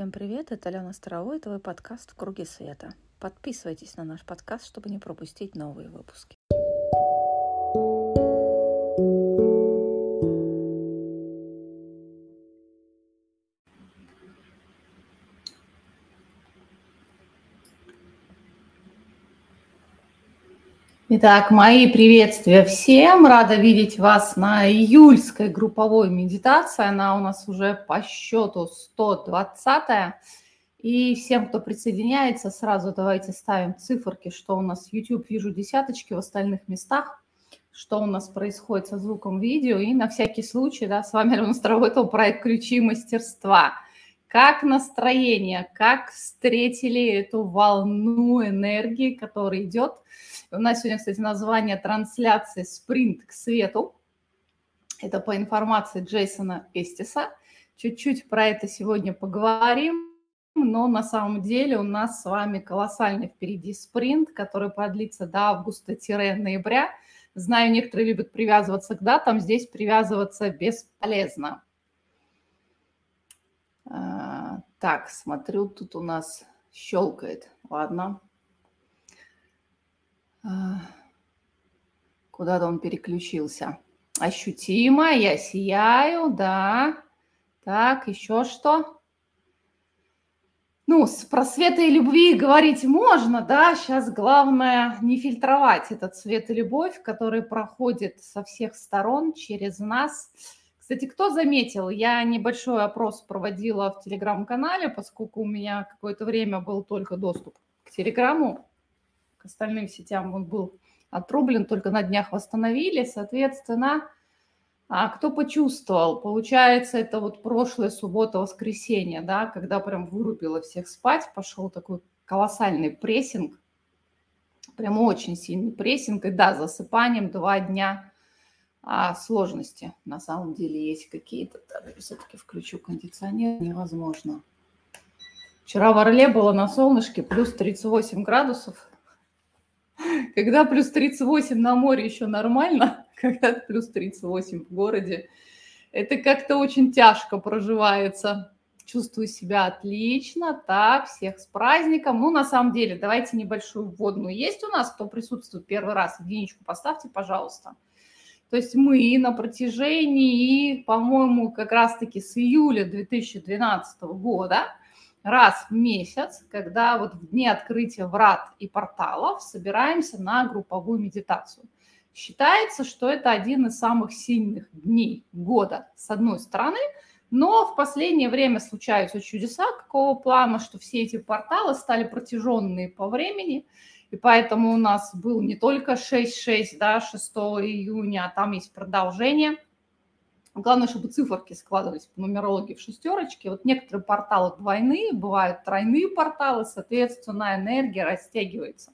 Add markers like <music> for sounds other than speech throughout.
Всем привет, это Алена Старовой, это твой подкаст «В круге света». Подписывайтесь на наш подкаст, чтобы не пропустить новые выпуски. Итак, мои приветствия всем. Рада видеть вас на июльской групповой медитации. Она у нас уже по счету 120 -я. И всем, кто присоединяется, сразу давайте ставим циферки, что у нас YouTube, вижу десяточки в остальных местах, что у нас происходит со звуком видео. И на всякий случай, да, с вами Алена Старовой, проект «Ключи мастерства». Как настроение, как встретили эту волну энергии, которая идет – у нас сегодня, кстати, название трансляции «Спринт к свету». Это по информации Джейсона Эстиса. Чуть-чуть про это сегодня поговорим, но на самом деле у нас с вами колоссальный впереди спринт, который продлится до августа-ноября. Знаю, некоторые любят привязываться к датам, здесь привязываться бесполезно. А, так, смотрю, тут у нас щелкает. Ладно. Куда-то он переключился. Ощутимо, я сияю, да. Так, еще что? Ну, с просвета и любви говорить можно, да, сейчас главное не фильтровать этот свет и любовь, который проходит со всех сторон через нас. Кстати, кто заметил, я небольшой опрос проводила в телеграм-канале, поскольку у меня какое-то время был только доступ к телеграмму, к остальным сетям он был отрублен, только на днях восстановили. Соответственно, а кто почувствовал? Получается, это вот прошлая суббота-воскресенье, да, когда прям вырубило всех спать, пошел такой колоссальный прессинг, прям очень сильный прессинг, и да, засыпанием два дня а сложности на самом деле есть какие-то. Так, все-таки включу кондиционер, невозможно. Вчера в Орле было на солнышке плюс 38 градусов, когда плюс 38 на море еще нормально, <laughs> когда плюс 38 в городе, это как-то очень тяжко проживается. Чувствую себя отлично. Так, всех с праздником. Ну, на самом деле, давайте небольшую вводную. Есть у нас, кто присутствует первый раз? Единичку поставьте, пожалуйста. То есть мы на протяжении, по-моему, как раз-таки с июля 2012 года раз в месяц, когда вот в дни открытия врат и порталов собираемся на групповую медитацию. Считается, что это один из самых сильных дней года, с одной стороны, но в последнее время случаются чудеса какого плана, что все эти порталы стали протяженные по времени, и поэтому у нас был не только 6-6, да, 6 июня, а там есть продолжение – Главное, чтобы циферки складывались по нумерологии в шестерочки. Вот некоторые порталы двойные, бывают тройные порталы, соответственно, энергия растягивается.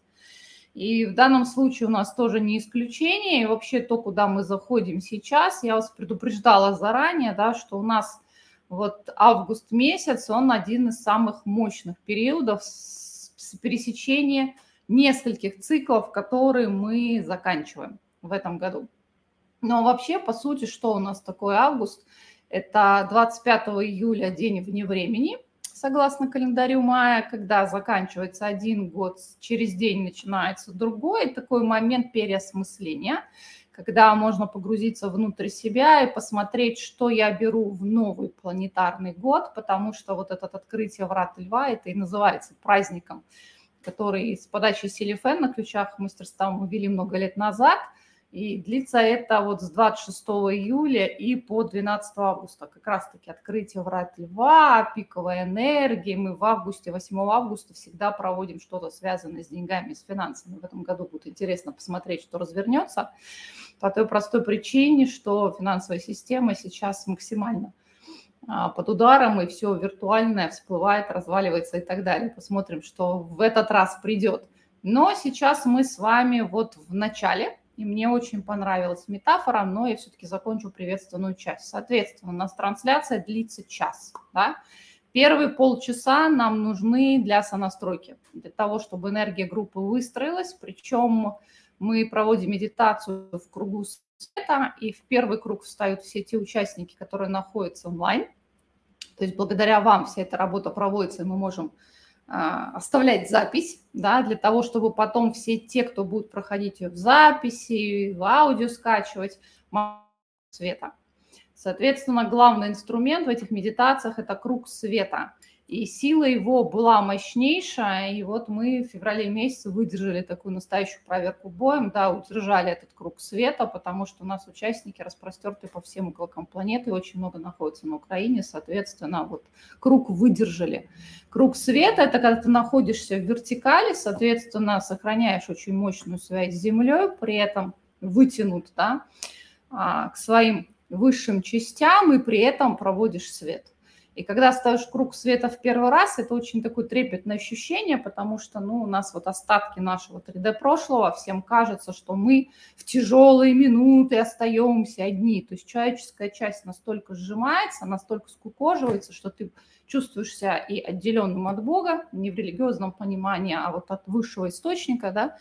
И в данном случае у нас тоже не исключение. И вообще то, куда мы заходим сейчас, я вас предупреждала заранее, да, что у нас вот август месяц, он один из самых мощных периодов с пересечения нескольких циклов, которые мы заканчиваем в этом году. Но вообще, по сути, что у нас такое август? Это 25 июля день вне времени, согласно календарю мая, когда заканчивается один год, через день начинается другой, такой момент переосмысления, когда можно погрузиться внутрь себя и посмотреть, что я беру в новый планетарный год, потому что вот это открытие врат льва, это и называется праздником, который с подачи Селифен на ключах мы ввели много лет назад – и длится это вот с 26 июля и по 12 августа. Как раз-таки открытие врат льва, пиковая энергия. Мы в августе, 8 августа всегда проводим что-то связанное с деньгами, с финансами. В этом году будет интересно посмотреть, что развернется. По той простой причине, что финансовая система сейчас максимально под ударом, и все виртуальное всплывает, разваливается и так далее. Посмотрим, что в этот раз придет. Но сейчас мы с вами вот в начале и мне очень понравилась метафора, но я все-таки закончу приветственную часть. Соответственно, у нас трансляция длится час. Да? Первые полчаса нам нужны для сонастройки, для того, чтобы энергия группы выстроилась. Причем мы проводим медитацию в кругу света, и в первый круг встают все те участники, которые находятся онлайн. То есть благодаря вам вся эта работа проводится, и мы можем а, оставлять запись, да, для того, чтобы потом все те, кто будут проходить ее в записи, в аудио скачивать, света. Соответственно, главный инструмент в этих медитациях – это круг света – и сила его была мощнейшая, и вот мы в феврале месяце выдержали такую настоящую проверку боем, да, удержали этот круг света, потому что у нас участники распростерты по всем уголкам планеты, очень много находится на Украине, соответственно, вот круг выдержали. Круг света – это когда ты находишься в вертикали, соответственно, сохраняешь очень мощную связь с Землей, при этом вытянут, да, а, к своим высшим частям и при этом проводишь свет. И когда ставишь круг света в первый раз, это очень такое трепетное ощущение, потому что ну, у нас вот остатки нашего 3D-прошлого, всем кажется, что мы в тяжелые минуты остаемся одни. То есть человеческая часть настолько сжимается, настолько скукоживается, что ты чувствуешь себя и отделенным от Бога, не в религиозном понимании, а вот от высшего источника, да,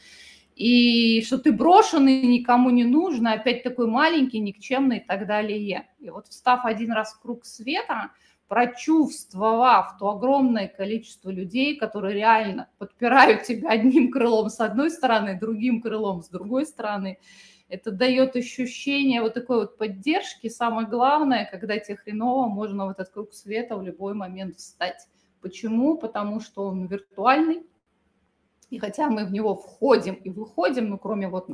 и что ты брошенный, никому не нужно, опять такой маленький, никчемный и так далее. И вот встав один раз в круг света – прочувствовав то огромное количество людей, которые реально подпирают тебя одним крылом с одной стороны, другим крылом с другой стороны, это дает ощущение вот такой вот поддержки. Самое главное, когда тебе хреново, можно в этот круг света в любой момент встать. Почему? Потому что он виртуальный, и хотя мы в него входим и выходим, ну, кроме вот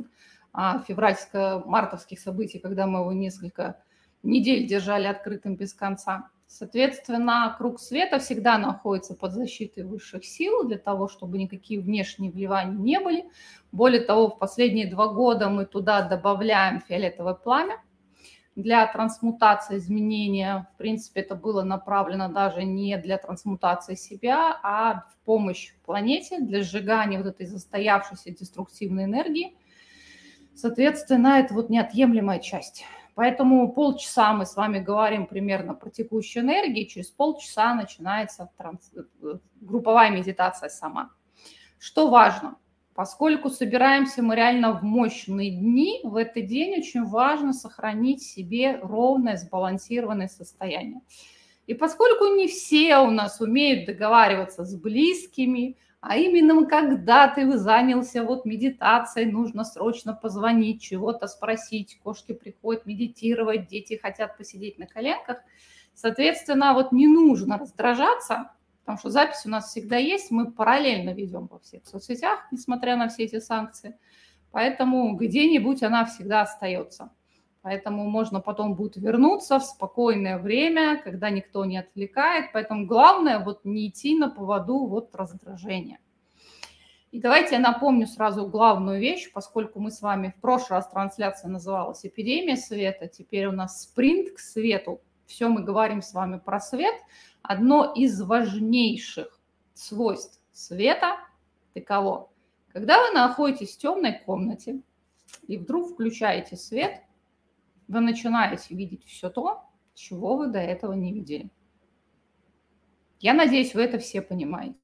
а, февральско-мартовских событий, когда мы его несколько недель держали открытым без конца, Соответственно, круг света всегда находится под защитой высших сил для того, чтобы никакие внешние вливания не были. Более того, в последние два года мы туда добавляем фиолетовое пламя для трансмутации изменения. В принципе, это было направлено даже не для трансмутации себя, а в помощь планете для сжигания вот этой застоявшейся деструктивной энергии. Соответственно, это вот неотъемлемая часть Поэтому полчаса мы с вами говорим примерно про текущую энергию, через полчаса начинается транс... групповая медитация сама. Что важно? Поскольку собираемся мы реально в мощные дни, в этот день очень важно сохранить себе ровное, сбалансированное состояние. И поскольку не все у нас умеют договариваться с близкими, а именно когда ты занялся вот медитацией, нужно срочно позвонить, чего-то спросить, кошки приходят медитировать, дети хотят посидеть на коленках. Соответственно, вот не нужно раздражаться, потому что запись у нас всегда есть, мы параллельно ведем во всех соцсетях, несмотря на все эти санкции. Поэтому где-нибудь она всегда остается. Поэтому можно потом будет вернуться в спокойное время, когда никто не отвлекает. Поэтому главное вот не идти на поводу вот раздражения. И давайте я напомню сразу главную вещь, поскольку мы с вами в прошлый раз трансляция называлась «Эпидемия света», теперь у нас спринт к свету. Все мы говорим с вами про свет. Одно из важнейших свойств света таково. Когда вы находитесь в темной комнате и вдруг включаете свет – вы начинаете видеть все то, чего вы до этого не видели. Я надеюсь, вы это все понимаете.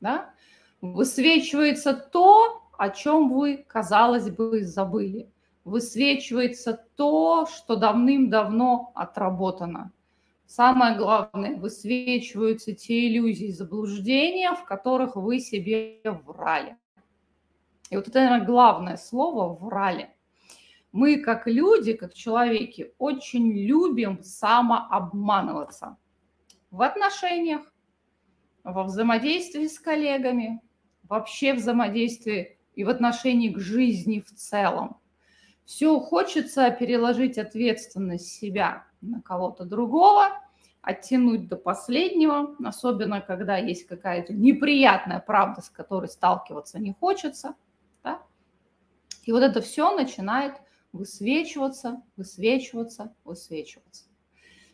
Да? Высвечивается то, о чем вы, казалось бы, забыли. Высвечивается то, что давным-давно отработано. Самое главное, высвечиваются те иллюзии заблуждения, в которых вы себе врали. И вот это, наверное, главное слово «врали» мы как люди, как человеки, очень любим самообманываться в отношениях, во взаимодействии с коллегами, вообще взаимодействии и в отношении к жизни в целом. Все хочется переложить ответственность себя на кого-то другого, оттянуть до последнего, особенно когда есть какая-то неприятная правда, с которой сталкиваться не хочется. Да? И вот это все начинает высвечиваться, высвечиваться, высвечиваться.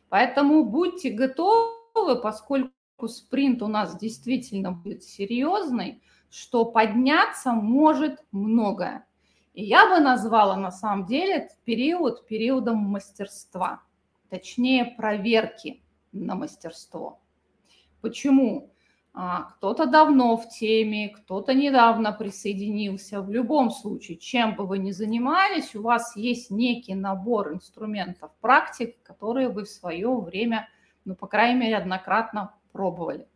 Поэтому будьте готовы, поскольку спринт у нас действительно будет серьезный, что подняться может многое. И я бы назвала на самом деле этот период периодом мастерства, точнее проверки на мастерство. Почему? А, кто-то давно в теме, кто-то недавно присоединился. В любом случае, чем бы вы ни занимались, у вас есть некий набор инструментов, практик, которые вы в свое время ну, по крайней мере, однократно пробовали.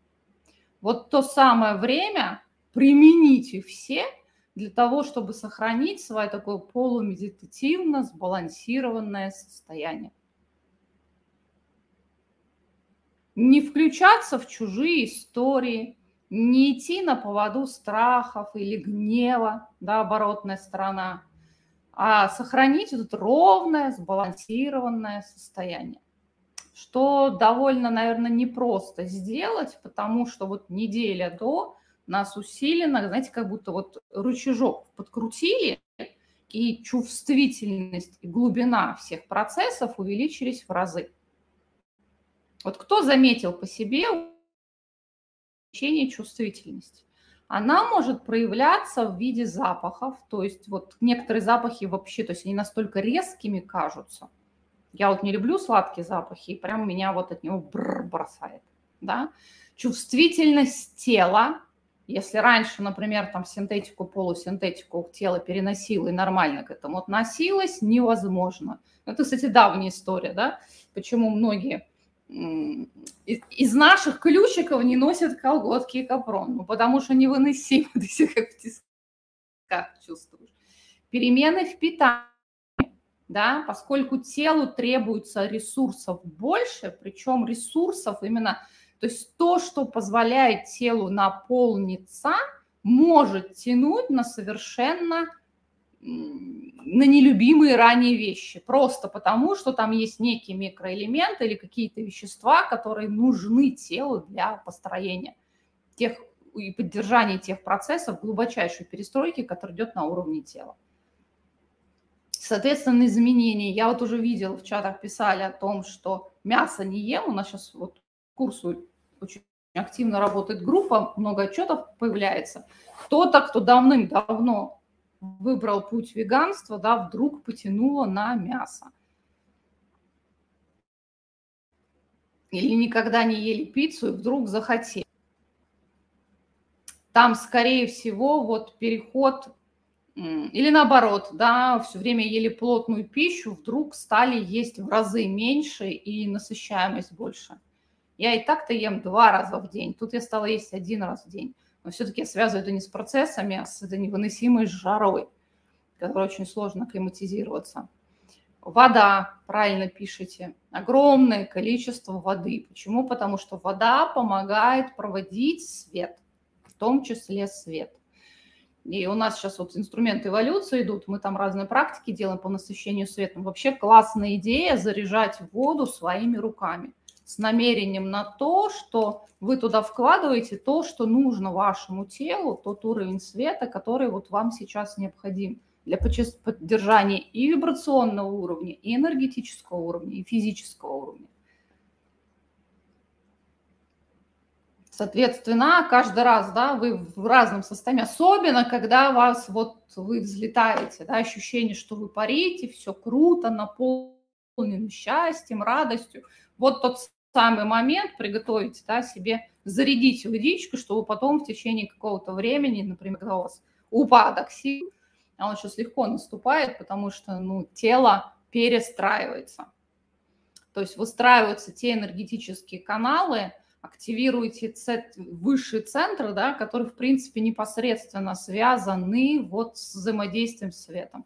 Вот то самое время примените все для того, чтобы сохранить свое такое полумедитативно сбалансированное состояние. Не включаться в чужие истории, не идти на поводу страхов или гнева, да, оборотная сторона, а сохранить вот ровное, сбалансированное состояние что довольно, наверное, непросто сделать, потому что вот неделя до нас усиленно, знаете, как будто вот рычажок подкрутили, и чувствительность и глубина всех процессов увеличились в разы. Вот кто заметил по себе увеличение чувствительности? Она может проявляться в виде запахов, то есть вот некоторые запахи вообще, то есть они настолько резкими кажутся – я вот не люблю сладкие запахи, и прям меня вот от него бросает, да. Чувствительность тела, если раньше, например, там синтетику, полусинтетику тело переносило и нормально к этому относилось, невозможно. Это, кстати, давняя история, да, почему многие из наших ключиков не носят колготки и капрон, ну, потому что невыносимо, ты себя как в тисках чувствуешь. Перемены в питании да, поскольку телу требуется ресурсов больше, причем ресурсов именно, то есть то, что позволяет телу наполниться, может тянуть на совершенно на нелюбимые ранее вещи, просто потому, что там есть некие микроэлементы или какие-то вещества, которые нужны телу для построения тех и поддержания тех процессов глубочайшей перестройки, которая идет на уровне тела. Соответственно, изменения. Я вот уже видела, в чатах писали о том, что мясо не ем. У нас сейчас вот курсу очень активно работает группа, много отчетов появляется. Кто-то, кто давным-давно выбрал путь веганства, да, вдруг потянуло на мясо. Или никогда не ели пиццу и вдруг захотели. Там, скорее всего, вот переход или наоборот, да, все время ели плотную пищу, вдруг стали есть в разы меньше и насыщаемость больше. Я и так-то ем два раза в день, тут я стала есть один раз в день. Но все-таки я связываю это не с процессами, а с этой невыносимой жарой, которой очень сложно акклиматизироваться. Вода, правильно пишете, огромное количество воды. Почему? Потому что вода помогает проводить свет, в том числе свет. И у нас сейчас вот инструменты эволюции идут, мы там разные практики делаем по насыщению светом. Вообще классная идея заряжать воду своими руками с намерением на то, что вы туда вкладываете то, что нужно вашему телу, тот уровень света, который вот вам сейчас необходим для поддержания и вибрационного уровня, и энергетического уровня, и физического уровня. Соответственно, каждый раз, да, вы в разном состоянии, особенно когда вас вот вы взлетаете, да, ощущение, что вы парите, все круто, наполнен счастьем, радостью. Вот тот самый момент приготовить, да, себе зарядить водичку, чтобы потом в течение какого-то времени, например, когда у вас упадок сил, а он сейчас легко наступает, потому что, ну, тело перестраивается. То есть выстраиваются те энергетические каналы, активируете высшие центры, да, которые, в принципе, непосредственно связаны вот с взаимодействием с светом.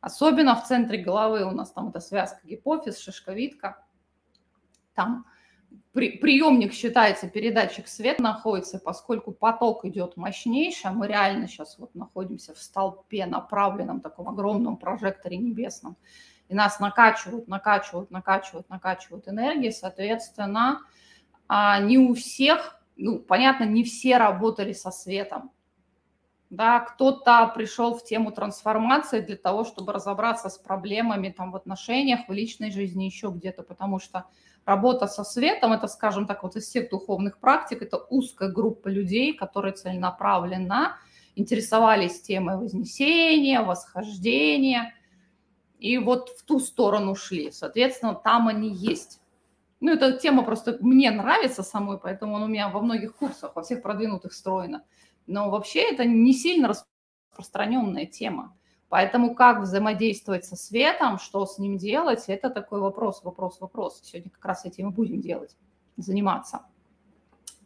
Особенно в центре головы у нас там эта связка гипофиз, шишковидка. Там при, приемник считается, передатчик света находится, поскольку поток идет мощнейший, а мы реально сейчас вот находимся в столпе, направленном таком огромном прожекторе небесном, и нас накачивают, накачивают, накачивают, накачивают энергией, соответственно, а, не у всех, ну, понятно, не все работали со светом. Да, кто-то пришел в тему трансформации для того, чтобы разобраться с проблемами там в отношениях, в личной жизни, еще где-то, потому что работа со светом, это, скажем так, вот из всех духовных практик, это узкая группа людей, которые целенаправленно интересовались темой вознесения, восхождения, и вот в ту сторону шли. Соответственно, там они есть. Ну, эта тема просто мне нравится самой, поэтому он у меня во многих курсах, во всех продвинутых встроена. Но вообще это не сильно распространенная тема. Поэтому как взаимодействовать со светом, что с ним делать, это такой вопрос, вопрос, вопрос. Сегодня как раз этим и будем делать. заниматься.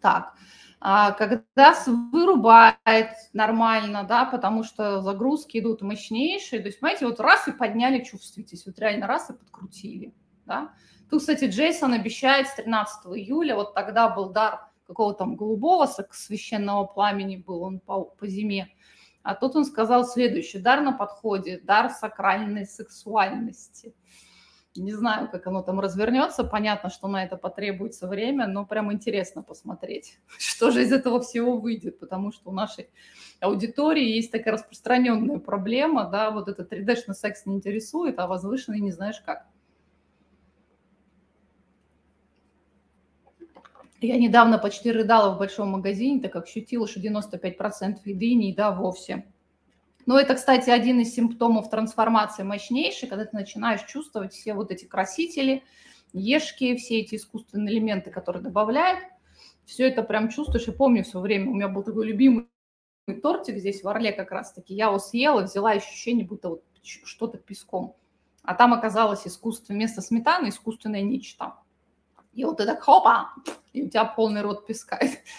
Так, а когда вырубает нормально, да, потому что загрузки идут мощнейшие, то есть, понимаете, вот раз и подняли чувствительность, вот реально раз и подкрутили, да. Тут, кстати, Джейсон обещает с 13 июля, вот тогда был дар какого-то там голубого священного пламени был он по, по зиме, а тут он сказал следующее, дар на подходе, дар сакральной сексуальности – не знаю, как оно там развернется. Понятно, что на это потребуется время, но прям интересно посмотреть, <laughs> что же из этого всего выйдет, потому что у нашей аудитории есть такая распространенная проблема, да, вот этот 3D-шный секс не интересует, а возвышенный не знаешь как. Я недавно почти рыдала в большом магазине, так как ощутила, что 95% еды не еда вовсе. Но это, кстати, один из симптомов трансформации мощнейшей, когда ты начинаешь чувствовать все вот эти красители, ешки, все эти искусственные элементы, которые добавляют. Все это прям чувствуешь. Я помню все время, у меня был такой любимый тортик здесь в Орле как раз-таки. Я его съела, взяла ощущение, будто вот что-то песком. А там оказалось искусство вместо сметаны искусственное нечто. И вот это хопа, и у тебя полный рот песка.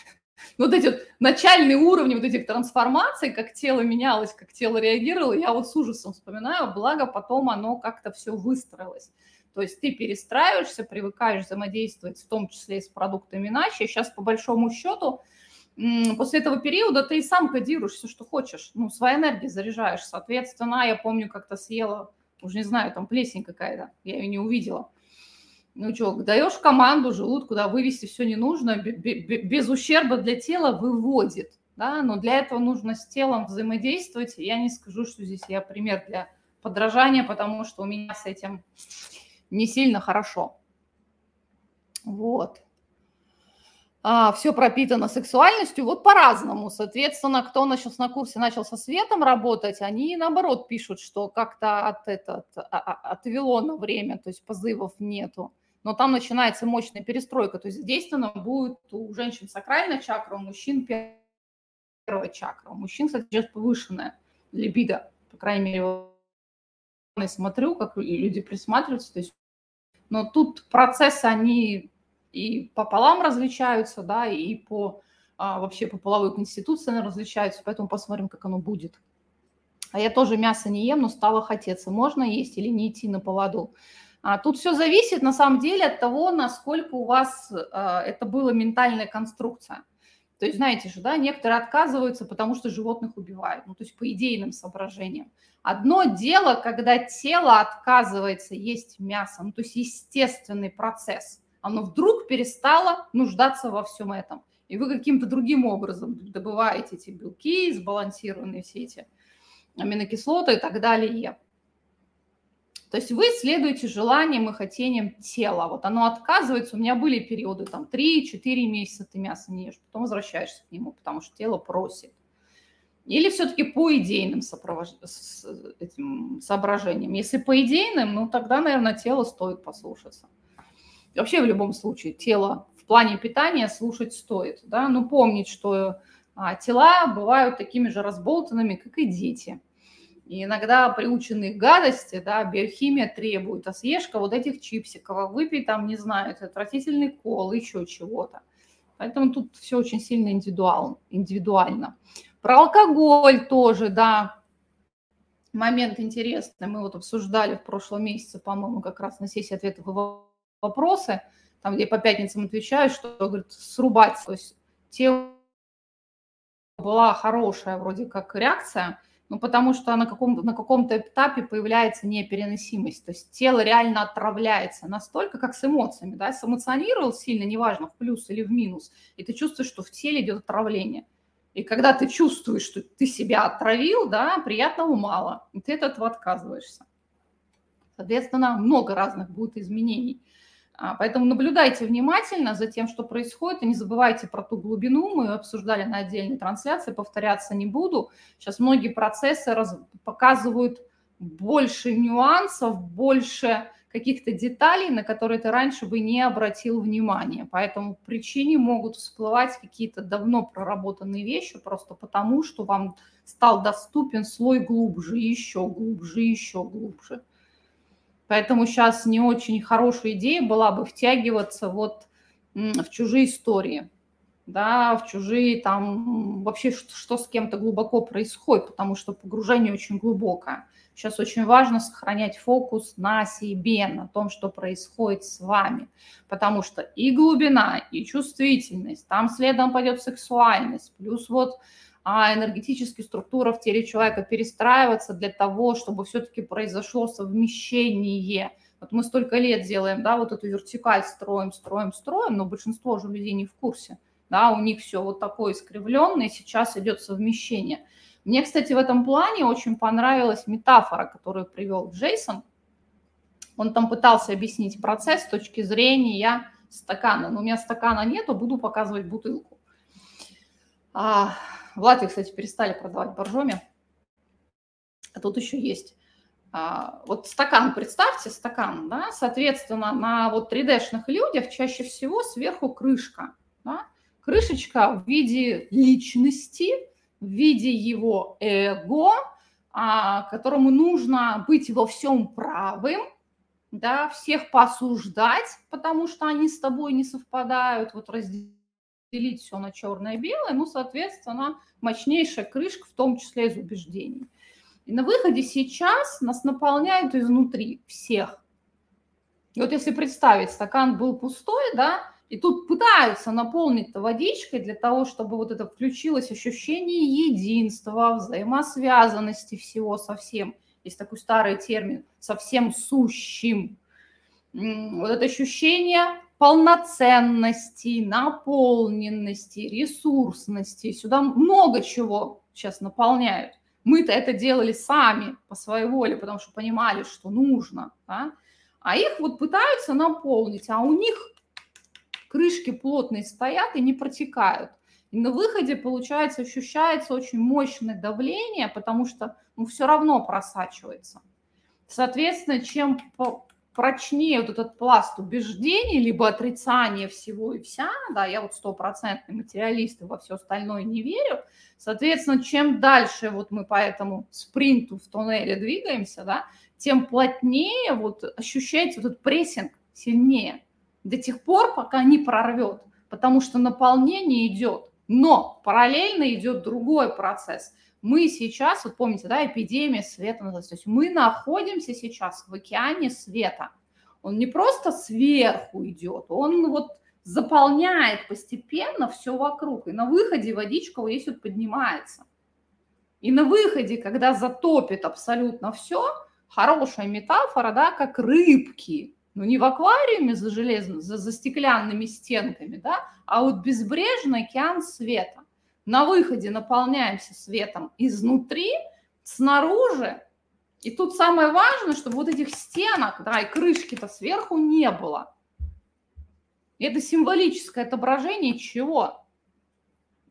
<laughs> вот эти вот начальные уровни вот этих трансформаций, как тело менялось, как тело реагировало, я вот с ужасом вспоминаю, благо потом оно как-то все выстроилось. То есть ты перестраиваешься, привыкаешь взаимодействовать в том числе и с продуктами иначе. Сейчас по большому счету после этого периода ты и сам кодируешь все, что хочешь. Ну, своей энергией заряжаешь. Соответственно, я помню, как-то съела, уже не знаю, там плесень какая-то, я ее не увидела ну что, даешь команду желудку, да, вывести все ненужное, без ущерба для тела выводит, да, но для этого нужно с телом взаимодействовать. Я не скажу, что здесь я пример для подражания, потому что у меня с этим не сильно хорошо. Вот. А, все пропитано сексуальностью, вот по-разному. Соответственно, кто сейчас на курсе начал со светом работать, они наоборот пишут, что как-то от этот, а, а, отвело на время, то есть позывов нету но там начинается мощная перестройка, то есть задействована будет у женщин сакральная чакра, у мужчин первая чакра. У мужчин, кстати, сейчас повышенная либидо, по крайней мере, я смотрю, как люди присматриваются, то есть, но тут процессы, они и пополам различаются, да, и по а, вообще по половой конституции они различаются, поэтому посмотрим, как оно будет. А я тоже мясо не ем, но стало хотеться. Можно есть или не идти на поводу? А тут все зависит на самом деле от того, насколько у вас а, это была ментальная конструкция. То есть, знаете же, да, некоторые отказываются, потому что животных убивают, ну, то есть по идейным соображениям. Одно дело, когда тело отказывается есть мясо, ну, то есть естественный процесс. Оно вдруг перестало нуждаться во всем этом. И вы каким-то другим образом добываете эти белки, сбалансированные все эти аминокислоты и так далее. То есть вы следуете желаниям и хотениям тела. Вот оно отказывается. У меня были периоды, там, 3-4 месяца ты мясо не ешь, потом возвращаешься к нему, потому что тело просит. Или все-таки по идейным сопров... с этим соображениям. Если по идейным, ну тогда, наверное, тело стоит послушаться. Вообще в любом случае тело в плане питания слушать стоит. Да? Но помнить, что а, тела бывают такими же разболтанными, как и дети – и иногда приученные гадости, да, биохимия требует, а съешь-ка вот этих чипсиков, а выпей там, не знаю, это отвратительный кол, еще чего-то. Поэтому тут все очень сильно индивидуал, индивидуально. Про алкоголь тоже, да, момент интересный. Мы вот обсуждали в прошлом месяце, по-моему, как раз на сессии ответов и вопросы, там, где по пятницам отвечаю, что, говорит, срубать. То есть те была хорошая вроде как реакция – ну, потому что на, каком, на каком-то этапе появляется непереносимость. То есть тело реально отравляется настолько, как с эмоциями. Да? Сэмоционировал сильно, неважно, в плюс или в минус, и ты чувствуешь, что в теле идет отравление. И когда ты чувствуешь, что ты себя отравил, да, приятного мало, и ты от этого отказываешься. Соответственно, много разных будет изменений. А, поэтому наблюдайте внимательно за тем, что происходит, и не забывайте про ту глубину. Мы обсуждали на отдельной трансляции, повторяться не буду. Сейчас многие процессы раз... показывают больше нюансов, больше каких-то деталей, на которые ты раньше бы не обратил внимания. Поэтому причине могут всплывать какие-то давно проработанные вещи, просто потому что вам стал доступен слой глубже, еще глубже, еще глубже. Поэтому сейчас не очень хорошая идея была бы втягиваться вот в чужие истории, да, в чужие там вообще что, что с кем-то глубоко происходит, потому что погружение очень глубокое. Сейчас очень важно сохранять фокус на себе, на том, что происходит с вами, потому что и глубина, и чувствительность, там следом пойдет сексуальность, плюс вот а энергетически структура в теле человека перестраиваться для того, чтобы все-таки произошло совмещение. Вот мы столько лет делаем, да, вот эту вертикаль строим, строим, строим, но большинство же людей не в курсе, да, у них все вот такое искривленное, сейчас идет совмещение. Мне, кстати, в этом плане очень понравилась метафора, которую привел Джейсон. Он там пытался объяснить процесс с точки зрения стакана. Но у меня стакана нету, буду показывать бутылку. А, в Латвии, кстати, перестали продавать боржоми. А тут еще есть. А, вот стакан, представьте, стакан, да, соответственно, на вот 3D-шных людях чаще всего сверху крышка, да, крышечка в виде личности, в виде его эго, а, которому нужно быть во всем правым, да, всех посуждать, потому что они с тобой не совпадают, вот разделить делить все на черное-белое, ну, соответственно, мощнейшая крышка, в том числе из убеждений. И на выходе сейчас нас наполняют изнутри всех. И вот если представить, стакан был пустой, да, и тут пытаются наполнить это водичкой для того, чтобы вот это включилось ощущение единства, взаимосвязанности всего со всем. Есть такой старый термин «совсем сущим». Вот это ощущение полноценности, наполненности, ресурсности. Сюда много чего сейчас наполняют. Мы-то это делали сами по своей воле, потому что понимали, что нужно. Да? А их вот пытаются наполнить, а у них крышки плотные стоят и не протекают. И на выходе, получается, ощущается очень мощное давление, потому что ну, все равно просачивается. Соответственно, чем прочнее вот этот пласт убеждений, либо отрицания всего и вся, да, я вот стопроцентный материалист и во все остальное не верю, соответственно, чем дальше вот мы по этому спринту в туннеле двигаемся, да, тем плотнее вот ощущается вот этот прессинг сильнее. До тех пор, пока не прорвет, потому что наполнение идет, но параллельно идет другой процесс – мы сейчас, вот помните, да, эпидемия света называется, то есть мы находимся сейчас в океане света. Он не просто сверху идет, он вот заполняет постепенно все вокруг. И на выходе водичка вот здесь вот поднимается. И на выходе, когда затопит абсолютно все, хорошая метафора, да, как рыбки, ну не в аквариуме за железным, за, за стеклянными стенками, да, а вот безбрежный океан света на выходе наполняемся светом изнутри, снаружи. И тут самое важное, чтобы вот этих стенок, да, и крышки-то сверху не было. Это символическое отображение чего?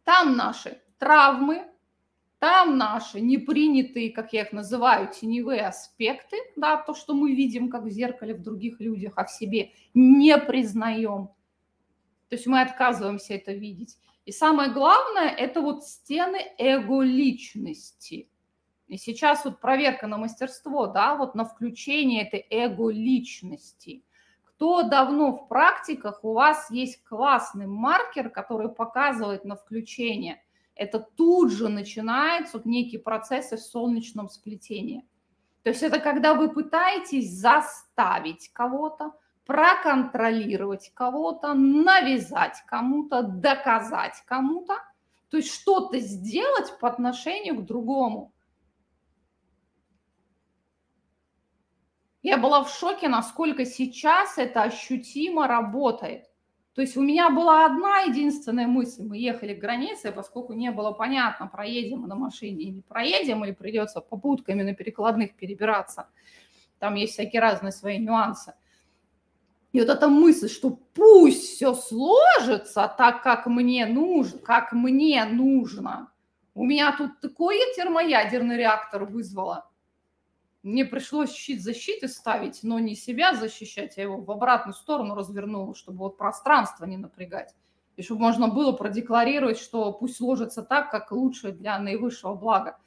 Там наши травмы, там наши непринятые, как я их называю, теневые аспекты, да, то, что мы видим как в зеркале в других людях, а в себе не признаем. То есть мы отказываемся это видеть. И самое главное, это вот стены эго-личности. И сейчас вот проверка на мастерство, да, вот на включение этой эго-личности. Кто давно в практиках, у вас есть классный маркер, который показывает на включение. Это тут же начинается вот некий процесс в солнечном сплетении. То есть это когда вы пытаетесь заставить кого-то, проконтролировать кого-то, навязать кому-то, доказать кому-то, то есть что-то сделать по отношению к другому. Я была в шоке, насколько сейчас это ощутимо работает. То есть у меня была одна единственная мысль. Мы ехали к границе, поскольку не было понятно, проедем мы на машине или проедем, или придется попутками на перекладных перебираться. Там есть всякие разные свои нюансы. И вот эта мысль, что пусть все сложится так, как мне нужно, как мне нужно. У меня тут такой термоядерный реактор вызвало. Мне пришлось щит защиты ставить, но не себя защищать, а его в обратную сторону развернула, чтобы вот пространство не напрягать. И чтобы можно было продекларировать, что пусть сложится так, как лучше для наивысшего блага.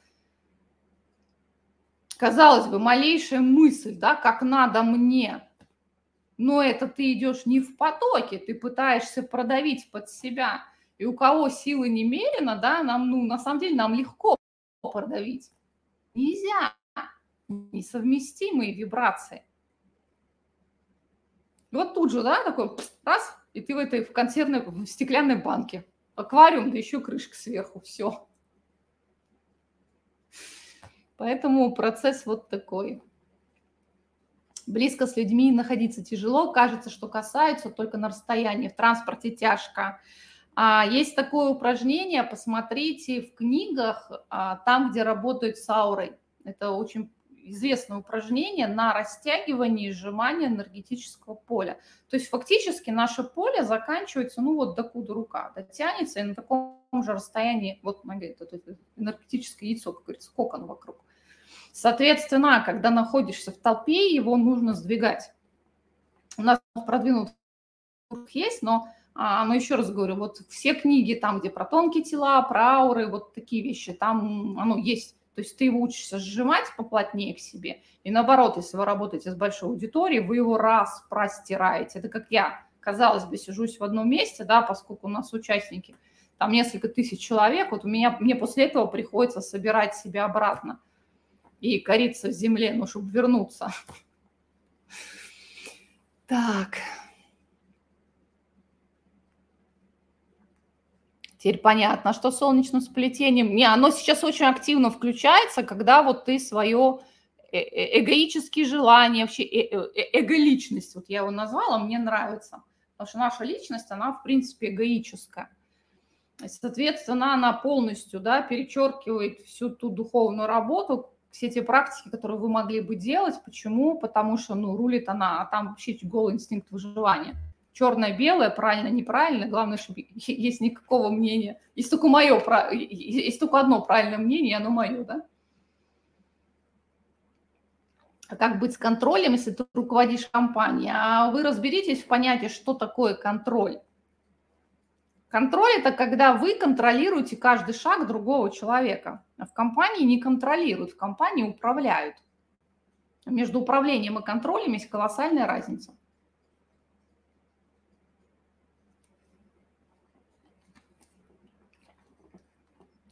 Казалось бы, малейшая мысль, да, как надо мне – но это ты идешь не в потоке, ты пытаешься продавить под себя. И у кого силы немерено, да, нам, ну, на самом деле, нам легко продавить. Нельзя. Несовместимые вибрации. Вот тут же, да, такой раз, и ты в этой в консервной, в стеклянной банке. Аквариум, да еще крышка сверху, все. Поэтому процесс вот такой. Близко с людьми находиться тяжело, кажется, что касается только на расстоянии, в транспорте тяжко. А есть такое упражнение, посмотрите в книгах, а, там, где работают с аурой. Это очень известное упражнение на растягивание и сжимание энергетического поля. То есть фактически наше поле заканчивается, ну вот докуда рука дотянется, и на таком же расстоянии, вот это энергетическое яйцо, как говорится, кокон вокруг. Соответственно, когда находишься в толпе, его нужно сдвигать. У нас продвинутый есть, но, а, но еще раз говорю, вот все книги там, где про тонкие тела, про ауры, вот такие вещи, там оно есть. То есть ты его учишься сжимать поплотнее к себе. И наоборот, если вы работаете с большой аудиторией, вы его раз простираете. Это как я, казалось бы, сижусь в одном месте, да, поскольку у нас участники, там несколько тысяч человек, вот у меня, мне после этого приходится собирать себя обратно и кориться в земле, ну, чтобы вернуться. Так. Теперь понятно, что солнечным сплетением... Не, оно сейчас очень активно включается, когда вот ты свое э, э, эгоические желания, вообще э, эго-личность, вот я его назвала, мне нравится. Потому что наша личность, она, в принципе, эгоическая. Соответственно, она полностью да, перечеркивает всю ту духовную работу, все те практики, которые вы могли бы делать. Почему? Потому что, ну, рулит она, а там вообще голый инстинкт выживания – черное-белое, правильно, неправильно, главное, чтобы <laughs> есть никакого мнения. Есть только мое, есть только одно правильное мнение, оно мое, да? А как быть с контролем, если ты руководишь компанией? А вы разберитесь в понятии, что такое контроль. Контроль – это когда вы контролируете каждый шаг другого человека. А в компании не контролируют, в компании управляют. Между управлением и контролем есть колоссальная разница.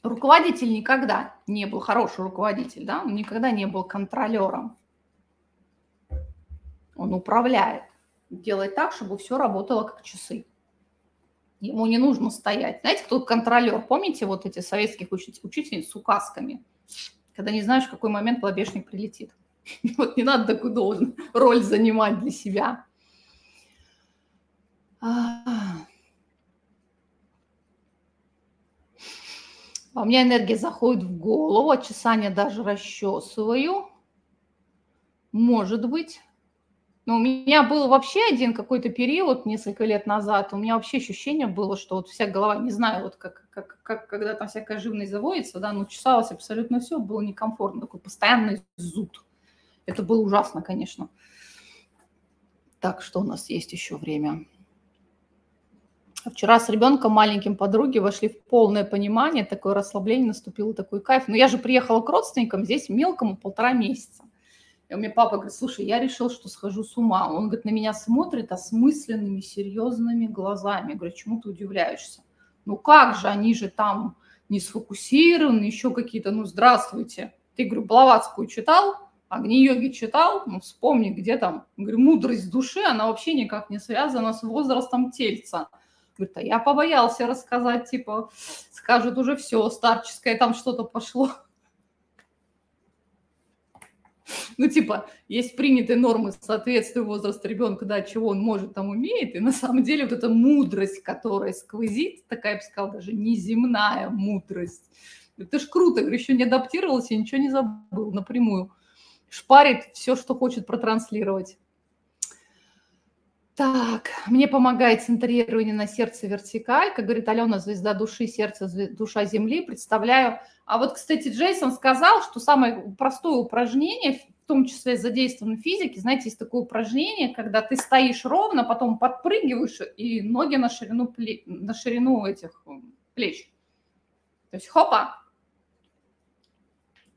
Руководитель никогда не был хороший руководитель, да, он никогда не был контролером. Он управляет, делает так, чтобы все работало как часы. Ему не нужно стоять. Знаете, кто контролер? Помните вот эти советских уч- учительниц с указками? Когда не знаешь, в какой момент лобешник прилетит. <laughs> Вот не надо такую должен роль занимать для себя. А у меня энергия заходит в голову, от чесания даже расчесываю. Может быть. Но у меня был вообще один какой-то период несколько лет назад. У меня вообще ощущение было, что вот вся голова, не знаю, вот как, как, как когда там всякая живность заводится, да, ну чесалось абсолютно все, было некомфортно, такой постоянный зуд. Это было ужасно, конечно. Так, что у нас есть еще время? Вчера с ребенком маленьким подруги вошли в полное понимание, такое расслабление наступило, такой кайф. Но я же приехала к родственникам, здесь мелкому полтора месяца. И у меня папа говорит, слушай, я решил, что схожу с ума. Он, говорит, на меня смотрит осмысленными, серьезными глазами. Я говорю, чему ты удивляешься? Ну как же, они же там не сфокусированы, еще какие-то, ну здравствуйте. Ты, говорю, Блаватскую читал? Агни-йоги читал? Ну вспомни, где там? Говорю, мудрость души, она вообще никак не связана с возрастом тельца. Говорит, а я побоялся рассказать, типа, скажут уже все, старческое там что-то пошло. <laughs> Ну, типа, есть принятые нормы соответствия возраста ребенка, да, чего он может, там умеет, и на самом деле вот эта мудрость, которая сквозит, такая, я бы сказала, даже неземная мудрость. Это ж круто, говорю, еще не адаптировался, ничего не забыл напрямую. Шпарит все, что хочет протранслировать. Так, мне помогает центрирование на сердце вертикаль. Как говорит Алена, звезда души, сердце, душа земли. Представляю. А вот, кстати, Джейсон сказал, что самое простое упражнение, в том числе задействовано в физике, знаете, есть такое упражнение, когда ты стоишь ровно, потом подпрыгиваешь и ноги на ширину, на ширину этих плеч. То есть хопа,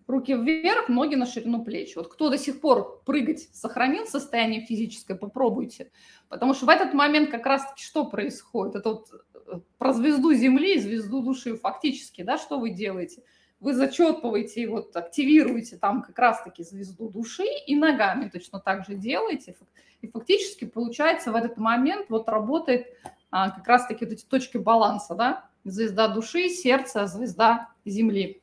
руки вверх, ноги на ширину плеч. Вот кто до сих пор прыгать сохранил состояние физическое, попробуйте. Потому что в этот момент как раз-таки что происходит? Это вот э, про звезду Земли и звезду души фактически, да, что вы делаете? Вы зачетываете и вот активируете там как раз-таки звезду души и ногами точно так же делаете. И фактически получается в этот момент вот работает а, как раз-таки вот эти точки баланса, да, звезда души, сердце, звезда Земли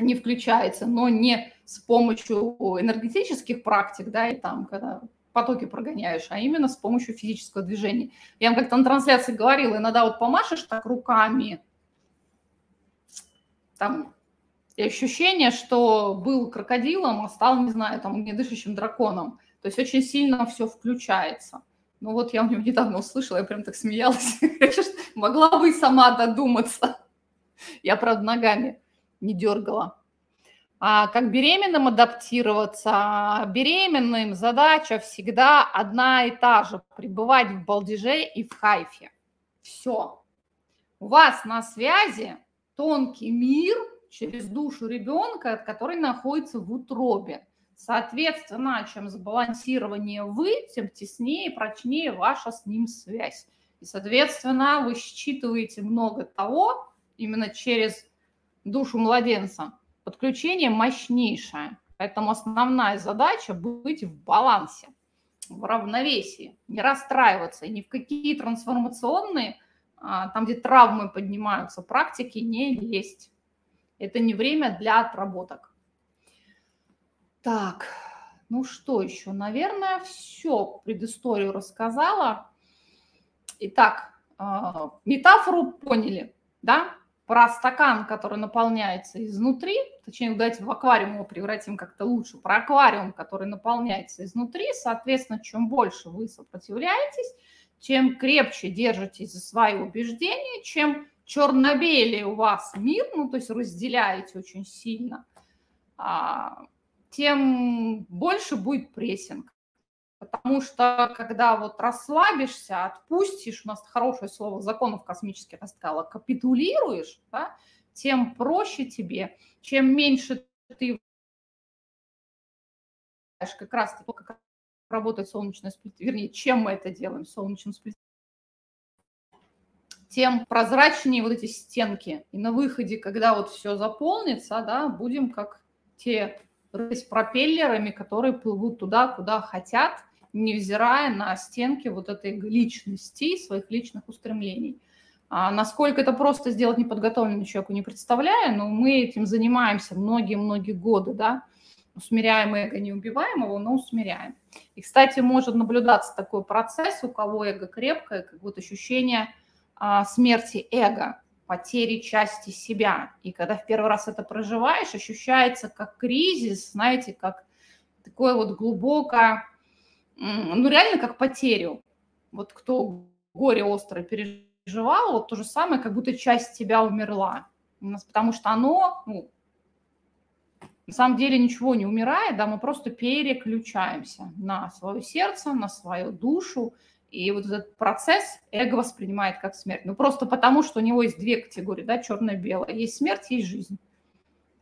не включается, но не с помощью энергетических практик, да, и там, когда потоки прогоняешь, а именно с помощью физического движения. Я вам как-то на трансляции говорила, иногда вот помашешь так руками, там ощущение, что был крокодилом, а стал, не знаю, там, недышащим драконом. То есть очень сильно все включается. Ну вот я у него недавно услышала, я прям так смеялась. <laughs> Могла бы и сама додуматься. Я, правда, ногами не дергала. А как беременным адаптироваться? Беременным задача всегда одна и та же. Пребывать в балдеже и в кайфе. Все. У вас на связи тонкий мир через душу ребенка, который находится в утробе. Соответственно, чем сбалансированнее вы, тем теснее и прочнее ваша с ним связь. И, соответственно, вы считываете много того именно через душу младенца, подключение мощнейшее. Поэтому основная задача быть в балансе, в равновесии, не расстраиваться ни в какие трансформационные, а, там, где травмы поднимаются, практики не лезть. Это не время для отработок. Так, ну что еще? Наверное, все предысторию рассказала. Итак, а, метафору поняли, да? Про стакан, который наполняется изнутри, точнее, давайте в аквариум его превратим как-то лучше, про аквариум, который наполняется изнутри, соответственно, чем больше вы сопротивляетесь, чем крепче держитесь за свои убеждения, чем черно-белее у вас мир, ну, то есть разделяете очень сильно, а, тем больше будет прессинг. Потому что когда вот расслабишься, отпустишь, у нас хорошее слово законов космических я сказала, капитулируешь, да, тем проще тебе, чем меньше ты как раз как работает солнечное сплетение, вернее, чем мы это делаем, солнечным сплетением, тем прозрачнее вот эти стенки. И на выходе, когда вот все заполнится, да, будем как те с пропеллерами, которые плывут туда, куда хотят, невзирая на стенки вот этой личности, своих личных устремлений. А насколько это просто сделать неподготовленному человеку, не представляю, но мы этим занимаемся многие-многие годы, да, усмиряем эго неубиваемого, но усмиряем. И, кстати, может наблюдаться такой процесс, у кого эго крепкое, как вот ощущение а, смерти эго, потери части себя. И когда в первый раз это проживаешь, ощущается как кризис, знаете, как такое вот глубокое ну, реально как потерю. Вот кто горе острое переживал, вот то же самое, как будто часть тебя умерла. Потому что оно, ну, на самом деле ничего не умирает, да, мы просто переключаемся на свое сердце, на свою душу, и вот этот процесс эго воспринимает как смерть. Ну, просто потому, что у него есть две категории, да, черное-белое. Есть смерть, есть жизнь.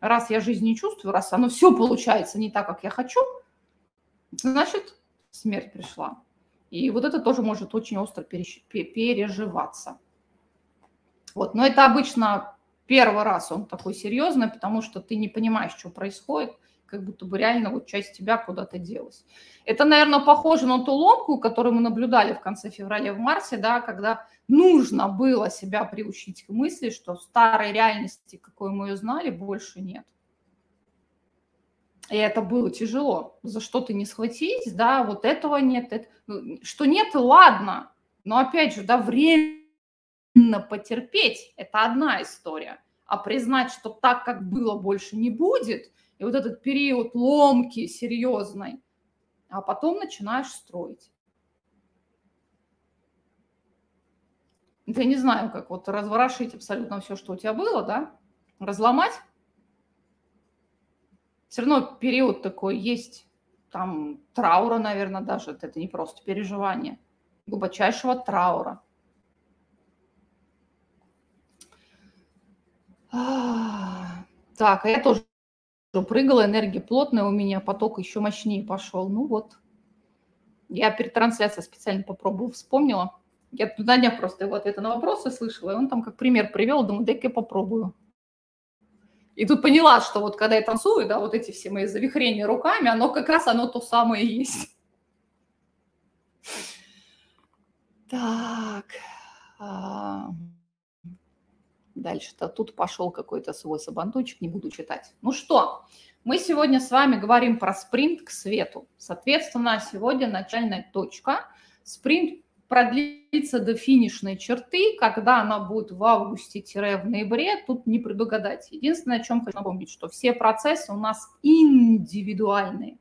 Раз я жизнь не чувствую, раз оно все получается не так, как я хочу, значит, смерть пришла. И вот это тоже может очень остро переживаться. Вот. Но это обычно первый раз он такой серьезный, потому что ты не понимаешь, что происходит, как будто бы реально вот часть тебя куда-то делась. Это, наверное, похоже на ту ломку, которую мы наблюдали в конце февраля, в марте, да, когда нужно было себя приучить к мысли, что старой реальности, какой мы ее знали, больше нет. И это было тяжело. За что ты не схватись, да, вот этого нет. Это, ну, что нет, ладно. Но опять же, да, временно потерпеть – это одна история. А признать, что так, как было, больше не будет, и вот этот период ломки серьезной, а потом начинаешь строить. Я не знаю, как вот разворошить абсолютно все, что у тебя было, да, разломать, все равно период такой есть, там траура, наверное, даже, это не просто переживание, глубочайшего траура. Так, а я тоже прыгала, энергия плотная у меня, поток еще мощнее пошел. Ну вот. Я перед трансляцией специально попробовала, вспомнила. Я на днях просто его ответы на вопросы слышала, и он там как пример привел, думаю, дай-ка я попробую. И тут поняла, что вот когда я танцую, да, вот эти все мои завихрения руками, оно как раз оно то самое есть. Так. А, дальше-то тут пошел какой-то свой сабантуйчик, не буду читать. Ну что, мы сегодня с вами говорим про спринт к свету. Соответственно, сегодня начальная точка. Спринт продлится до финишной черты, когда она будет в августе-в ноябре, тут не предугадать. Единственное, о чем хочу напомнить, что все процессы у нас индивидуальные.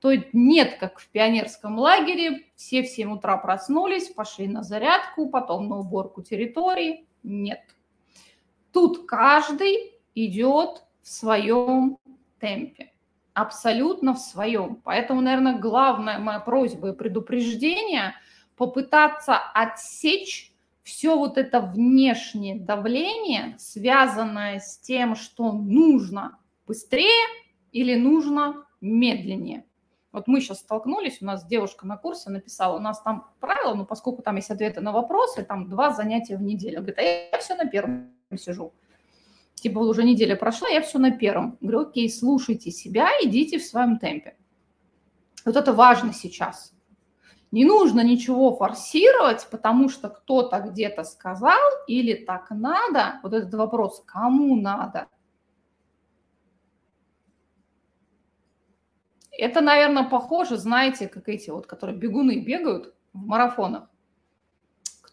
То есть нет, как в пионерском лагере, все в 7 утра проснулись, пошли на зарядку, потом на уборку территории. Нет. Тут каждый идет в своем темпе. Абсолютно в своем. Поэтому, наверное, главная моя просьба и предупреждение – попытаться отсечь все вот это внешнее давление, связанное с тем, что нужно быстрее или нужно медленнее. Вот мы сейчас столкнулись, у нас девушка на курсе написала, у нас там правило, ну, поскольку там есть ответы на вопросы, там два занятия в неделю. Говорит, а я все на первом сижу. Типа уже неделя прошла, я все на первом. Говорю, окей, слушайте себя, идите в своем темпе. Вот это важно сейчас. Не нужно ничего форсировать, потому что кто-то где-то сказал или так надо. Вот этот вопрос, кому надо – Это, наверное, похоже, знаете, как эти вот, которые бегуны бегают в марафонах.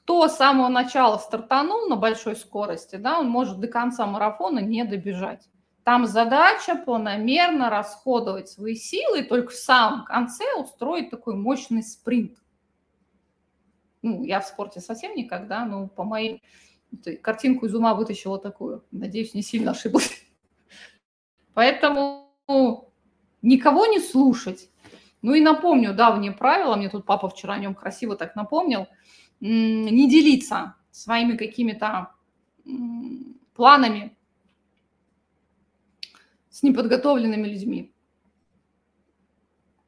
Кто с самого начала стартанул на большой скорости, да, он может до конца марафона не добежать. Там задача планомерно расходовать свои силы и только в самом конце устроить такой мощный спринт. Ну, я в спорте совсем никогда, но по моей картинку из ума вытащила такую. Надеюсь, не сильно ошиблась. Поэтому никого не слушать. Ну и напомню давнее правило, мне тут папа вчера о нем красиво так напомнил, не делиться своими какими-то планами с неподготовленными людьми.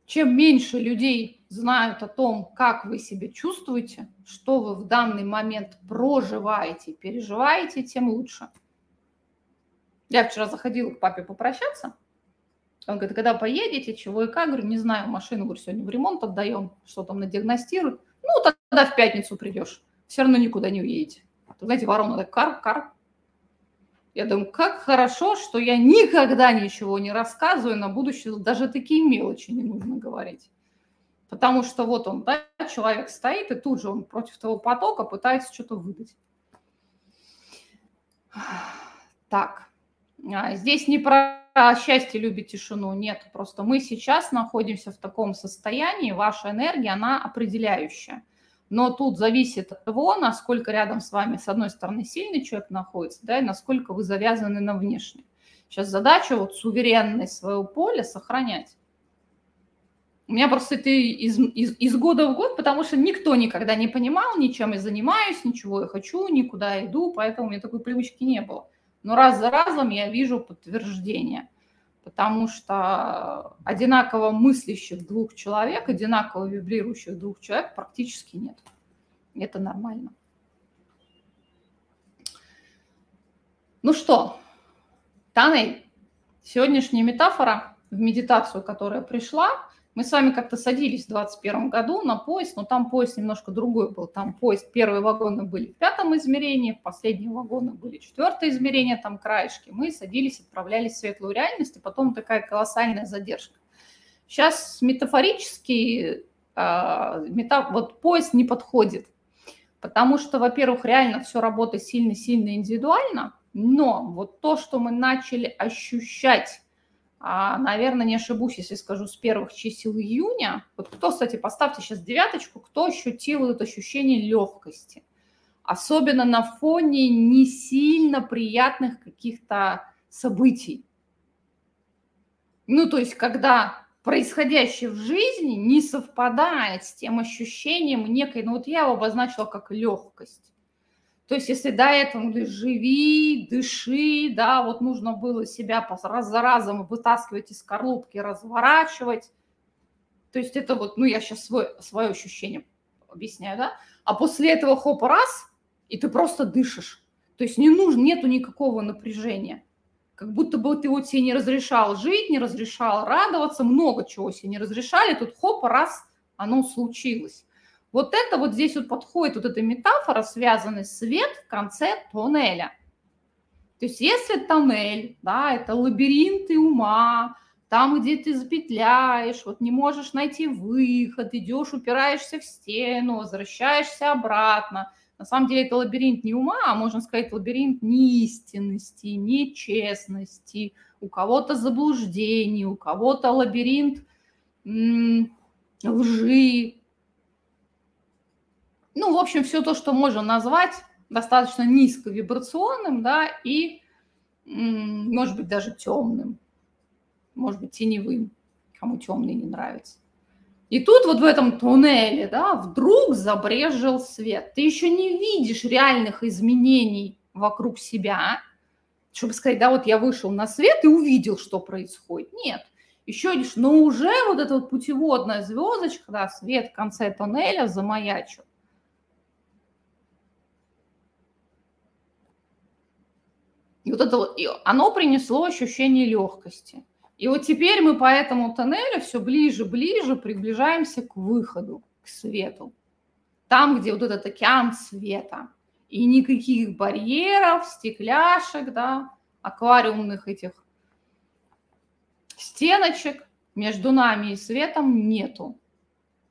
Чем меньше людей знают о том, как вы себя чувствуете, что вы в данный момент проживаете, переживаете, тем лучше. Я вчера заходила к папе попрощаться – он говорит, когда поедете, чего и как? Говорю, не знаю, машину, говорю, сегодня в ремонт отдаем, что там надиагностируют. Ну, тогда в пятницу придешь, все равно никуда не уедете. Знаете, ворона так кар, кар. Я думаю, как хорошо, что я никогда ничего не рассказываю на будущее, даже такие мелочи не нужно говорить. Потому что вот он, да, человек стоит, и тут же он против того потока пытается что-то выдать. Так, а, здесь не про счастье любит тишину. Нет, просто мы сейчас находимся в таком состоянии, ваша энергия, она определяющая. Но тут зависит от того, насколько рядом с вами, с одной стороны, сильный человек находится, да, и насколько вы завязаны на внешнее. Сейчас задача вот суверенность своего поля сохранять. У меня просто это из, из, из года в год, потому что никто никогда не понимал, ничем я занимаюсь, ничего я хочу, никуда иду, поэтому у меня такой привычки не было. Но раз за разом я вижу подтверждение, потому что одинаково мыслящих двух человек, одинаково вибрирующих двух человек практически нет. Это нормально. Ну что, Таней, сегодняшняя метафора в медитацию, которая пришла, мы с вами как-то садились в 2021 году на поезд, но там поезд немножко другой был. Там поезд, первые вагоны были в пятом измерении, последние вагоны были четвертое измерение, там краешки. Мы садились, отправлялись в светлую реальность, и потом такая колоссальная задержка. Сейчас метафорически э, мета, вот поезд не подходит, потому что, во-первых, реально все работает сильно-сильно индивидуально, но вот то, что мы начали ощущать а, наверное, не ошибусь, если скажу с первых чисел июня. Вот кто, кстати, поставьте сейчас девяточку, кто ощутил это ощущение легкости? Особенно на фоне не сильно приятных каких-то событий. Ну, то есть, когда происходящее в жизни не совпадает с тем ощущением некой, ну вот я его обозначила как легкость. То есть если до этого ну, живи, дыши, да, вот нужно было себя раз за разом вытаскивать из скорлупки, разворачивать. То есть это вот, ну я сейчас свой, свое ощущение объясняю, да. А после этого хоп, раз, и ты просто дышишь. То есть не нужно, нету никакого напряжения. Как будто бы ты вот себе не разрешал жить, не разрешал радоваться, много чего себе не разрешали, тут хоп, раз, оно случилось. Вот это вот здесь вот подходит вот эта метафора, связанный свет в конце тоннеля. То есть если тоннель, да, это лабиринты ума, там, где ты запетляешь, вот не можешь найти выход, идешь, упираешься в стену, возвращаешься обратно. На самом деле это лабиринт не ума, а можно сказать лабиринт неистинности, нечестности, у кого-то заблуждений, у кого-то лабиринт м- лжи, ну, в общем, все то, что можно назвать достаточно низковибрационным, да, и, может быть, даже темным, может быть, теневым, кому темный не нравится. И тут вот в этом туннеле, да, вдруг забрежил свет. Ты еще не видишь реальных изменений вокруг себя, чтобы сказать, да, вот я вышел на свет и увидел, что происходит. Нет, еще лишь, но уже вот эта вот путеводная звездочка, да, свет в конце туннеля замаячил. Вот это и оно принесло ощущение легкости. И вот теперь мы по этому тоннелю все ближе, ближе приближаемся к выходу, к свету. Там, где вот этот океан света. И никаких барьеров, стекляшек, да, аквариумных этих стеночек между нами и светом нету.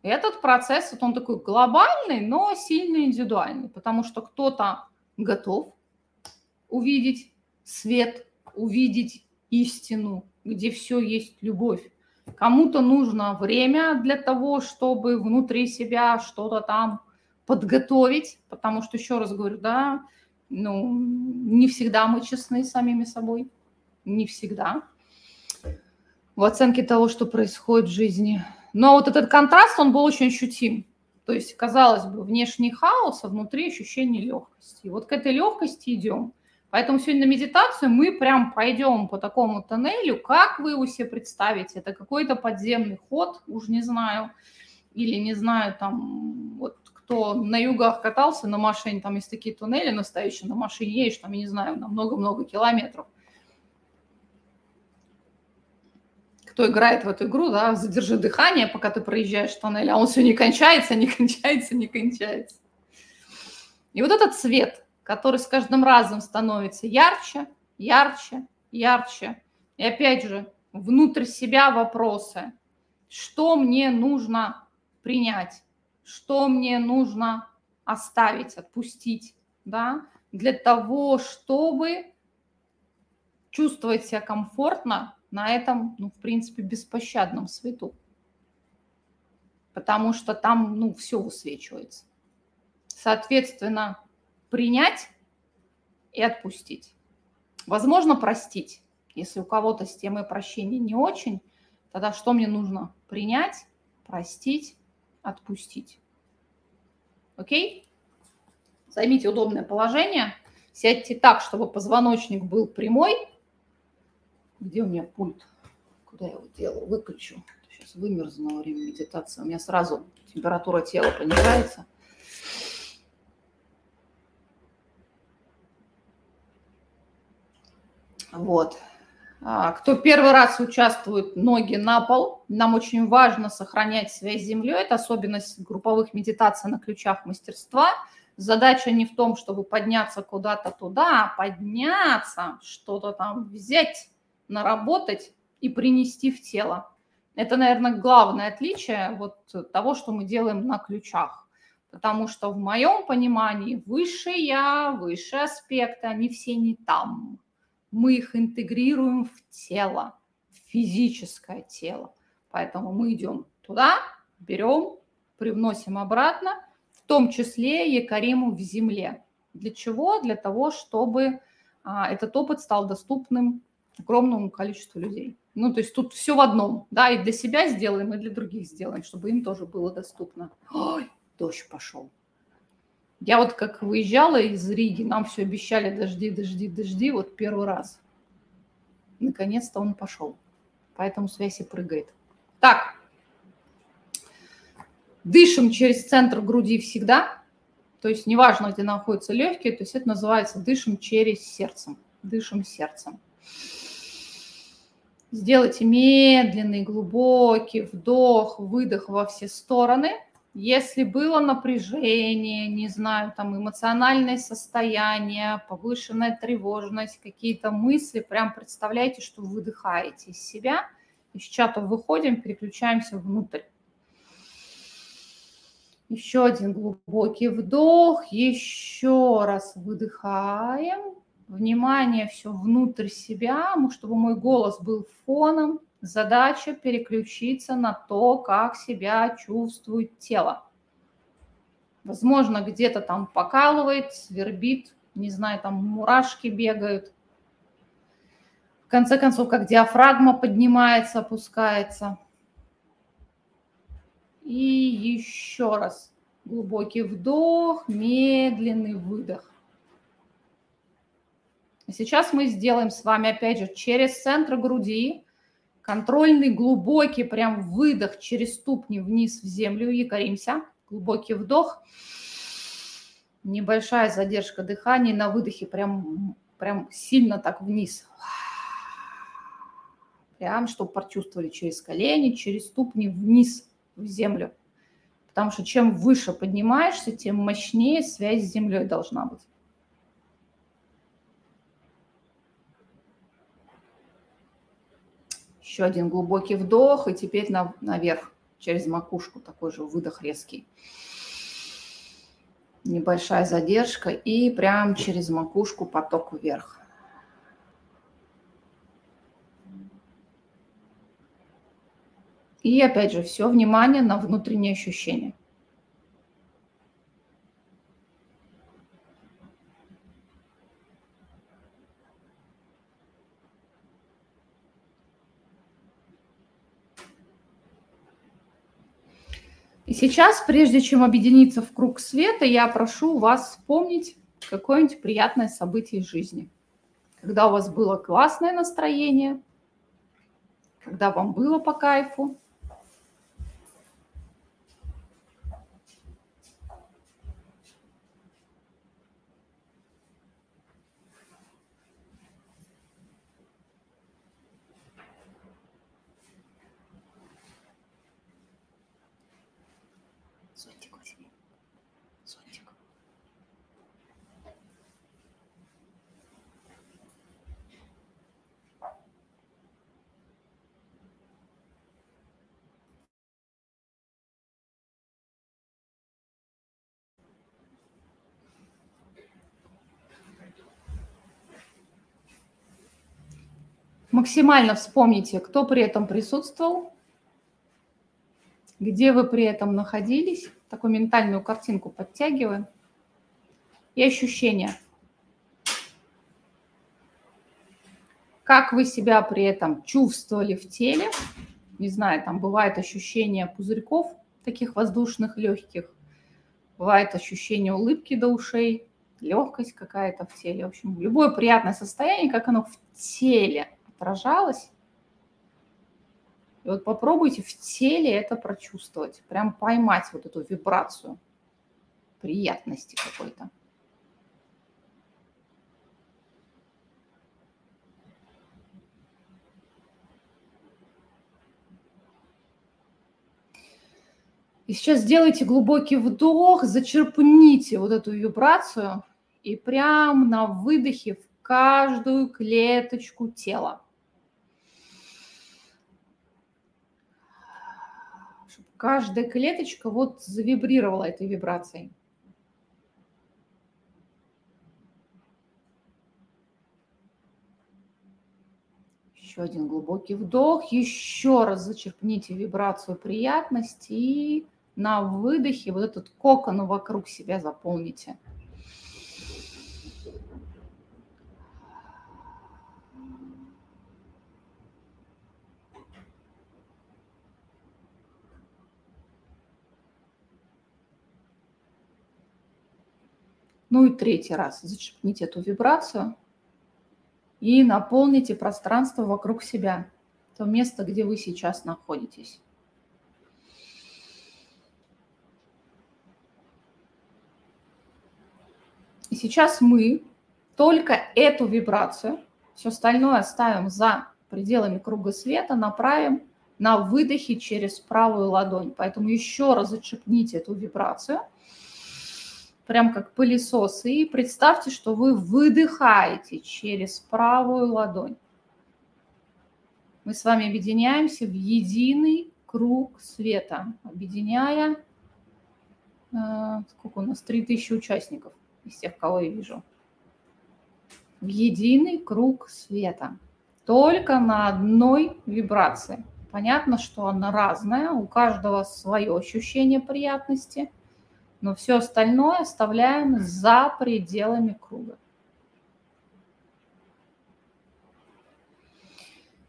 Этот процесс, вот он такой глобальный, но сильно индивидуальный, потому что кто-то готов увидеть свет, увидеть истину, где все есть любовь. Кому-то нужно время для того, чтобы внутри себя что-то там подготовить, потому что, еще раз говорю, да, ну, не всегда мы честны с самими собой, не всегда в оценке того, что происходит в жизни. Но вот этот контраст, он был очень ощутим. То есть, казалось бы, внешний хаос, а внутри ощущение легкости. И вот к этой легкости идем. Поэтому сегодня на медитацию мы прям пойдем по такому тоннелю. Как вы его себе представите? Это какой-то подземный ход, уж не знаю. Или не знаю, там, вот кто на югах катался на машине, там есть такие туннели настоящие, на машине едешь, там, я не знаю, на много-много километров. Кто играет в эту игру, да, задержи дыхание, пока ты проезжаешь тоннель, а он все не кончается, не кончается, не кончается. И вот этот цвет – который с каждым разом становится ярче, ярче, ярче. И опять же, внутрь себя вопросы. Что мне нужно принять? Что мне нужно оставить, отпустить, да, для того, чтобы чувствовать себя комфортно на этом, ну, в принципе, беспощадном свету. Потому что там, ну, все высвечивается. Соответственно, принять и отпустить. Возможно, простить. Если у кого-то с темой прощения не очень, тогда что мне нужно? Принять, простить, отпустить. Окей? Займите удобное положение. Сядьте так, чтобы позвоночник был прямой. Где у меня пульт? Куда я его делаю? Выключу. Сейчас вымерзну во время медитации. У меня сразу температура тела понижается. Вот. А, кто первый раз участвует ноги на пол, нам очень важно сохранять связь с землей. Это особенность групповых медитаций на ключах мастерства. Задача не в том, чтобы подняться куда-то туда, а подняться, что-то там взять, наработать и принести в тело. Это, наверное, главное отличие вот того, что мы делаем на ключах. Потому что в моем понимании высшее я, высшие аспекты, они все не там мы их интегрируем в тело, в физическое тело. Поэтому мы идем туда, берем, привносим обратно, в том числе якориму в земле. Для чего? Для того, чтобы а, этот опыт стал доступным огромному количеству людей. Ну, то есть тут все в одном, да, и для себя сделаем, и для других сделаем, чтобы им тоже было доступно. Ой, дождь пошел. Я вот как выезжала из Риги, нам все обещали дожди, дожди, дожди, вот первый раз. Наконец-то он пошел. Поэтому связь и прыгает. Так, дышим через центр груди всегда. То есть неважно, где находятся легкие, то есть это называется дышим через сердцем. Дышим сердцем. Сделайте медленный, глубокий вдох, выдох во все стороны – если было напряжение, не знаю, там эмоциональное состояние, повышенная тревожность, какие-то мысли, прям представляйте, что выдыхаете из себя. Из чата выходим, переключаемся внутрь. Еще один глубокий вдох, еще раз выдыхаем. Внимание все внутрь себя, чтобы мой голос был фоном, Задача переключиться на то, как себя чувствует тело. Возможно, где-то там покалывает, свербит, не знаю, там мурашки бегают. В конце концов, как диафрагма поднимается, опускается. И еще раз глубокий вдох, медленный выдох. Сейчас мы сделаем с вами, опять же, через центр груди Контрольный глубокий прям выдох через ступни вниз в землю. Якоримся. Глубокий вдох. Небольшая задержка дыхания на выдохе. Прям, прям сильно так вниз. Прям, чтобы почувствовали через колени, через ступни вниз в землю. Потому что чем выше поднимаешься, тем мощнее связь с землей должна быть. Еще один глубокий вдох, и теперь на, наверх, через макушку, такой же выдох резкий. Небольшая задержка, и прям через макушку поток вверх. И опять же, все внимание на внутренние ощущения. Сейчас, прежде чем объединиться в круг света, я прошу вас вспомнить какое-нибудь приятное событие из жизни. Когда у вас было классное настроение, когда вам было по кайфу, Максимально вспомните, кто при этом присутствовал, где вы при этом находились. Такую ментальную картинку подтягиваем. И ощущения. Как вы себя при этом чувствовали в теле. Не знаю, там бывает ощущение пузырьков, таких воздушных, легких. Бывает ощущение улыбки до ушей, легкость какая-то в теле. В общем, любое приятное состояние, как оно в теле – отражалось. И вот попробуйте в теле это прочувствовать, прям поймать вот эту вибрацию приятности какой-то. И сейчас сделайте глубокий вдох, зачерпните вот эту вибрацию и прям на выдохе в каждую клеточку тела. Каждая клеточка вот завибрировала этой вибрацией. Еще один глубокий вдох. Еще раз зачерпните вибрацию приятности и на выдохе вот этот кокон вокруг себя заполните. Ну и третий раз зачерпните эту вибрацию и наполните пространство вокруг себя, то место, где вы сейчас находитесь. И сейчас мы только эту вибрацию, все остальное оставим за пределами круга света, направим на выдохе через правую ладонь. Поэтому еще раз зачепните эту вибрацию, прям как пылесос, и представьте, что вы выдыхаете через правую ладонь. Мы с вами объединяемся в единый круг света, объединяя, э, сколько у нас, 3000 участников из тех, кого я вижу, в единый круг света, только на одной вибрации. Понятно, что она разная, у каждого свое ощущение приятности, но все остальное оставляем за пределами круга.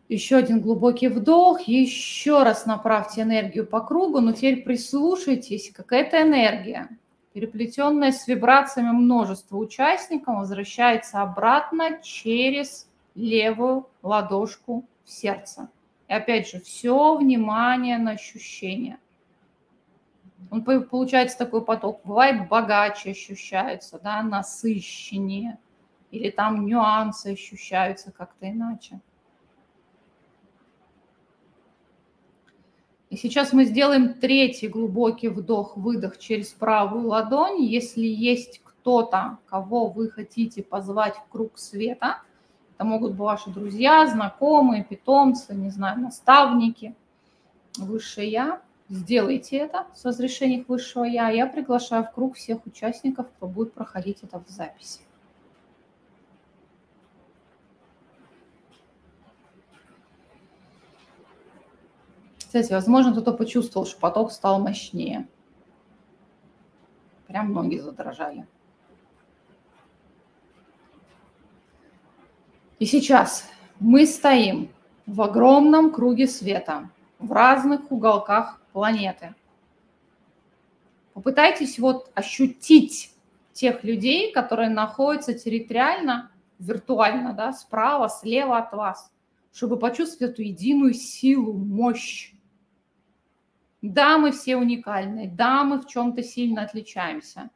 Еще один глубокий вдох. Еще раз направьте энергию по кругу, но теперь прислушайтесь, какая-то энергия переплетенная с вибрациями множества участников, возвращается обратно через левую ладошку в сердце. И опять же, все внимание на ощущения. Он получается такой поток. Бывает богаче ощущается, да, насыщеннее. Или там нюансы ощущаются как-то иначе. И сейчас мы сделаем третий глубокий вдох-выдох через правую ладонь. Если есть кто-то, кого вы хотите позвать в круг света, это могут быть ваши друзья, знакомые, питомцы, не знаю, наставники, высшее я. Сделайте это с разрешения высшего я. Я приглашаю в круг всех участников, кто будет проходить это в записи. Кстати, возможно, кто-то почувствовал, что поток стал мощнее. Прям ноги задрожали. И сейчас мы стоим в огромном круге света, в разных уголках планеты. Попытайтесь вот ощутить тех людей, которые находятся территориально, виртуально, да, справа, слева от вас, чтобы почувствовать эту единую силу, мощь, да, мы все уникальны, да, мы в чем-то сильно отличаемся,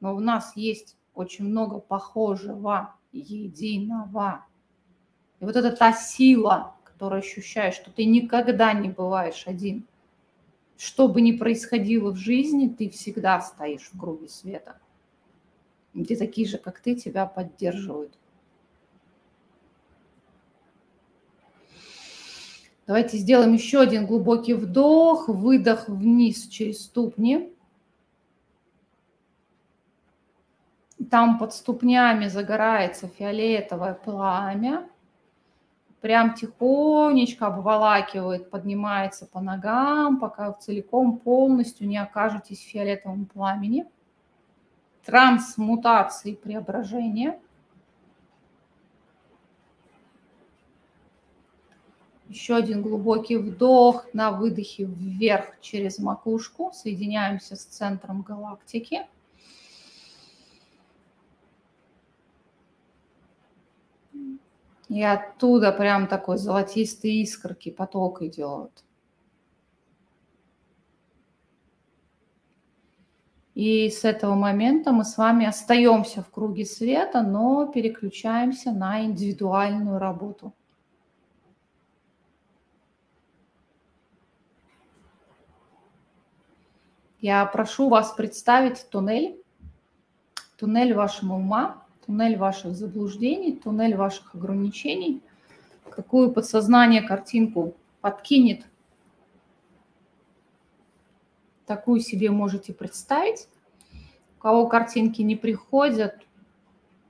но у нас есть очень много похожего, единого. И вот это та сила, которую ощущаешь, что ты никогда не бываешь один. Что бы ни происходило в жизни, ты всегда стоишь в круге света, где такие же, как ты, тебя поддерживают. Давайте сделаем еще один глубокий вдох, выдох вниз через ступни. Там под ступнями загорается фиолетовое пламя. Прям тихонечко обволакивает, поднимается по ногам, пока вы целиком полностью не окажетесь в фиолетовом пламени. Трансмутации преображения – Еще один глубокий вдох на выдохе вверх через макушку. Соединяемся с центром галактики. И оттуда прям такой золотистый искорки поток идет. И с этого момента мы с вами остаемся в круге света, но переключаемся на индивидуальную работу. Я прошу вас представить туннель, туннель вашего ума, туннель ваших заблуждений, туннель ваших ограничений, какую подсознание картинку подкинет, такую себе можете представить. У кого картинки не приходят,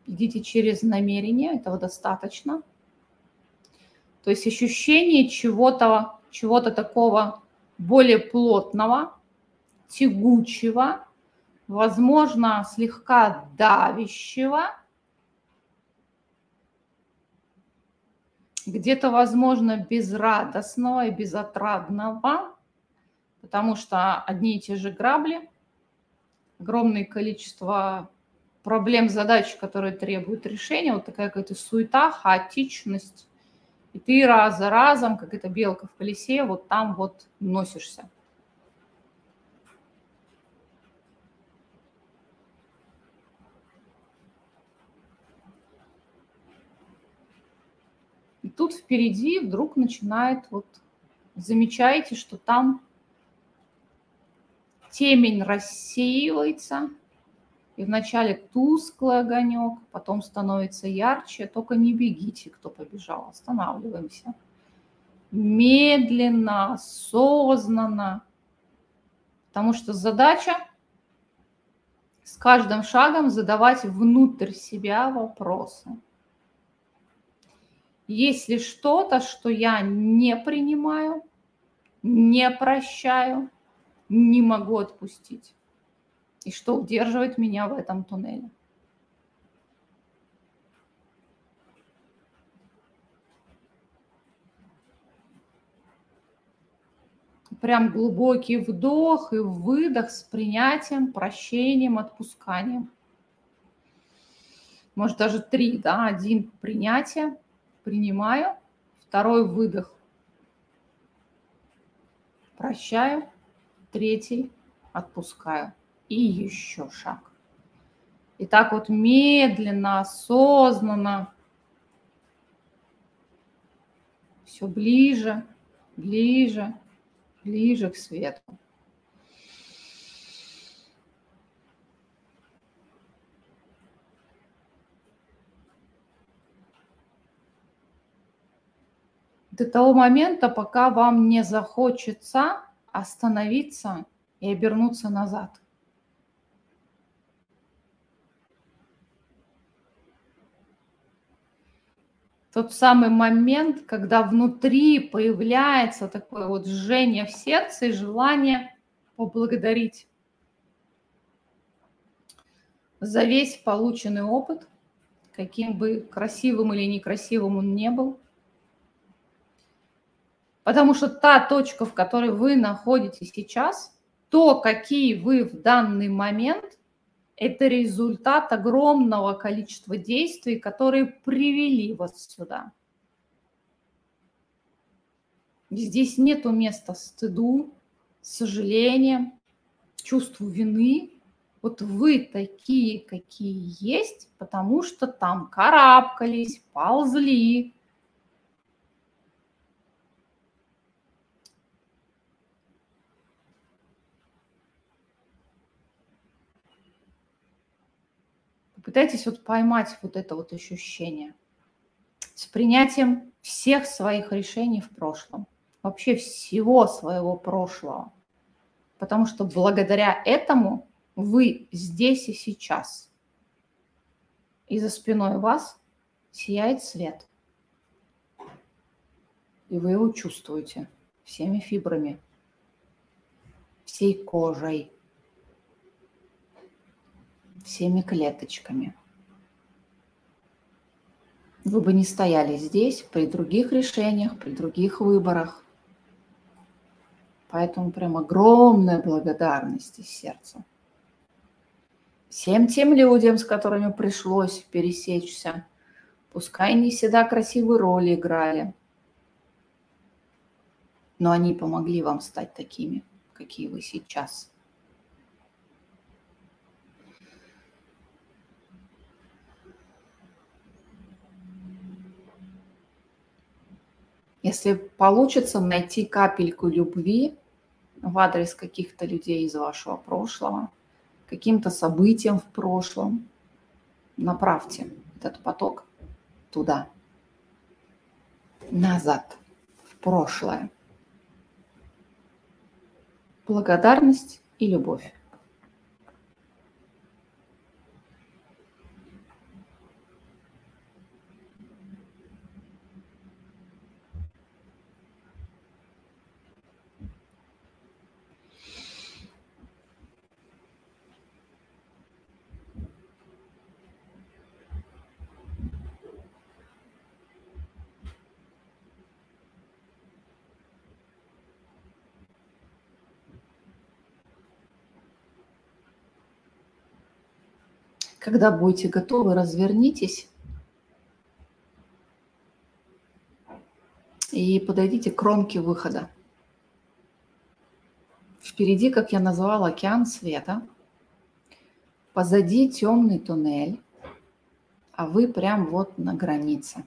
идите через намерение, этого достаточно. То есть ощущение чего-то чего такого более плотного, тягучего, возможно, слегка давящего, где-то, возможно, безрадостного и безотрадного, потому что одни и те же грабли, огромное количество проблем, задач, которые требуют решения, вот такая какая-то суета, хаотичность. И ты раз за разом, как эта белка в колесе, вот там вот носишься. Тут впереди вдруг начинает вот замечаете, что там темень рассеивается, и вначале тусклый огонек, потом становится ярче. Только не бегите, кто побежал, останавливаемся. Медленно, осознанно. Потому что задача с каждым шагом задавать внутрь себя вопросы. Есть ли что-то, что я не принимаю, не прощаю, не могу отпустить? И что удерживает меня в этом туннеле? Прям глубокий вдох и выдох с принятием, прощением, отпусканием. Может даже три, да, один принятие, принимаю, второй выдох, прощаю, третий. Отпускаю. И еще шаг. И так вот медленно, осознанно, все ближе, ближе, ближе к свету. До того момента, пока вам не захочется остановиться и обернуться назад. Тот самый момент, когда внутри появляется такое вот жжение в сердце и желание поблагодарить за весь полученный опыт, каким бы красивым или некрасивым он не был – Потому что та точка, в которой вы находитесь сейчас, то, какие вы в данный момент, это результат огромного количества действий, которые привели вас сюда. Здесь нету места стыду, сожалениям, чувству вины. Вот вы такие, какие есть, потому что там карабкались, ползли, Пытайтесь вот поймать вот это вот ощущение с принятием всех своих решений в прошлом, вообще всего своего прошлого. Потому что благодаря этому вы здесь и сейчас. И за спиной вас сияет свет. И вы его чувствуете всеми фибрами, всей кожей всеми клеточками. Вы бы не стояли здесь при других решениях, при других выборах. Поэтому прям огромная благодарность из сердца. Всем тем людям, с которыми пришлось пересечься, пускай не всегда красивые роли играли, но они помогли вам стать такими, какие вы сейчас – Если получится найти капельку любви в адрес каких-то людей из вашего прошлого, каким-то событиям в прошлом, направьте этот поток туда, назад, в прошлое. Благодарность и любовь. Когда будете готовы, развернитесь и подойдите к кромке выхода. Впереди, как я назвала, океан света. Позади темный туннель, а вы прям вот на границе.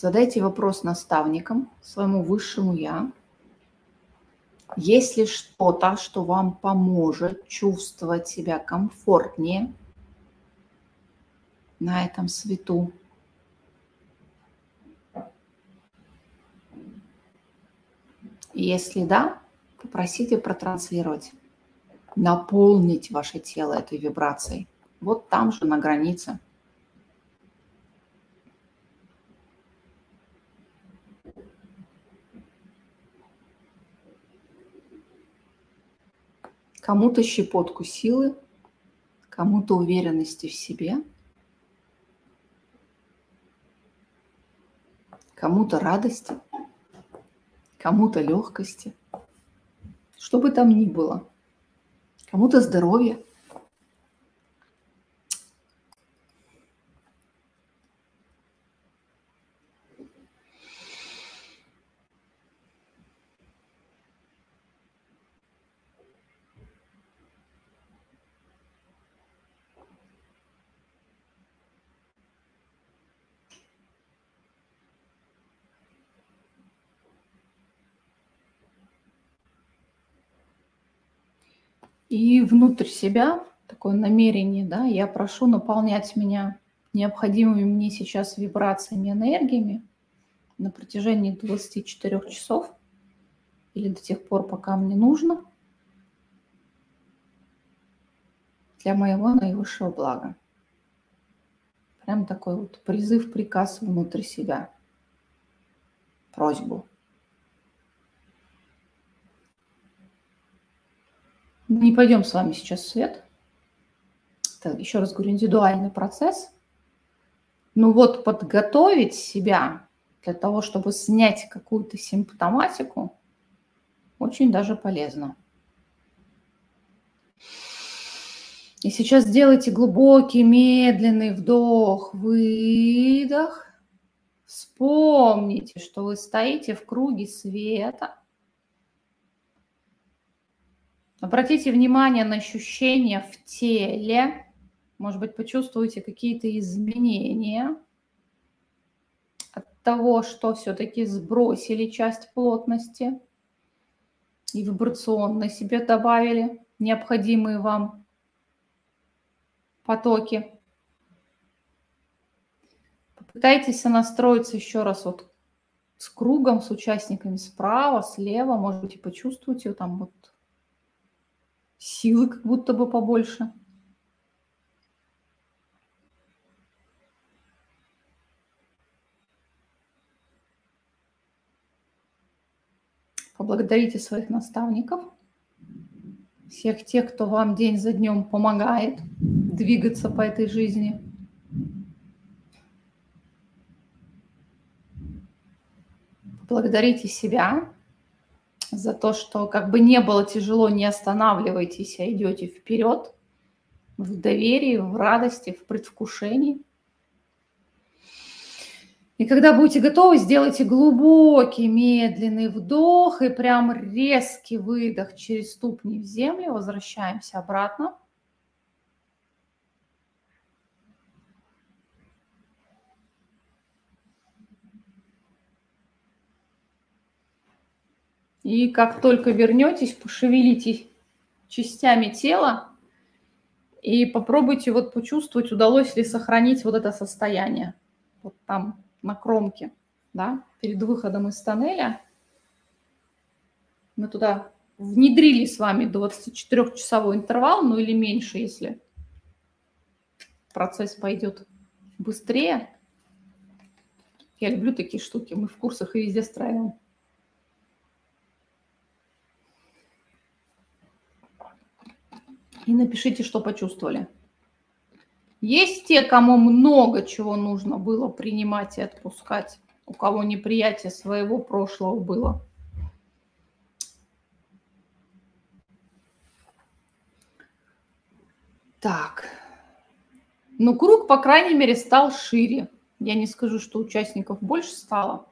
Задайте вопрос наставникам, своему высшему Я. Есть ли что-то, что вам поможет чувствовать себя комфортнее на этом свету? Если да, попросите протранслировать, наполнить ваше тело этой вибрацией. Вот там же, на границе – Кому-то щепотку силы, кому-то уверенности в себе, кому-то радости, кому-то легкости, что бы там ни было, кому-то здоровья – И внутрь себя такое намерение, да, я прошу наполнять меня необходимыми мне сейчас вибрациями, энергиями на протяжении 24 часов или до тех пор, пока мне нужно, для моего наивысшего блага. Прям такой вот призыв, приказ внутрь себя, просьбу. Мы не пойдем с вами сейчас в свет. Это, еще раз говорю, индивидуальный процесс. Но вот подготовить себя для того, чтобы снять какую-то симптоматику, очень даже полезно. И сейчас сделайте глубокий, медленный вдох, выдох. Вспомните, что вы стоите в круге света – Обратите внимание на ощущения в теле. Может быть, почувствуете какие-то изменения от того, что все-таки сбросили часть плотности и вибрационно себе добавили необходимые вам потоки. Попытайтесь настроиться еще раз вот с кругом, с участниками справа, слева. Может быть, и почувствуйте там вот силы как будто бы побольше. Поблагодарите своих наставников, всех тех, кто вам день за днем помогает двигаться по этой жизни. Благодарите себя за то, что как бы не было тяжело, не останавливайтесь, а идете вперед в доверии, в радости, в предвкушении. И когда будете готовы, сделайте глубокий, медленный вдох и прям резкий выдох через ступни в землю. Возвращаемся обратно. И как только вернетесь, пошевелите частями тела и попробуйте вот почувствовать, удалось ли сохранить вот это состояние. Вот там на кромке, да, перед выходом из тоннеля. Мы туда внедрили с вами 24-часовой интервал, ну или меньше, если процесс пойдет быстрее. Я люблю такие штуки, мы в курсах и везде строим. И напишите, что почувствовали. Есть те, кому много чего нужно было принимать и отпускать. у кого неприятие своего прошлого было. Так. Ну, круг, по крайней мере, стал шире. Я не скажу, что участников больше стало.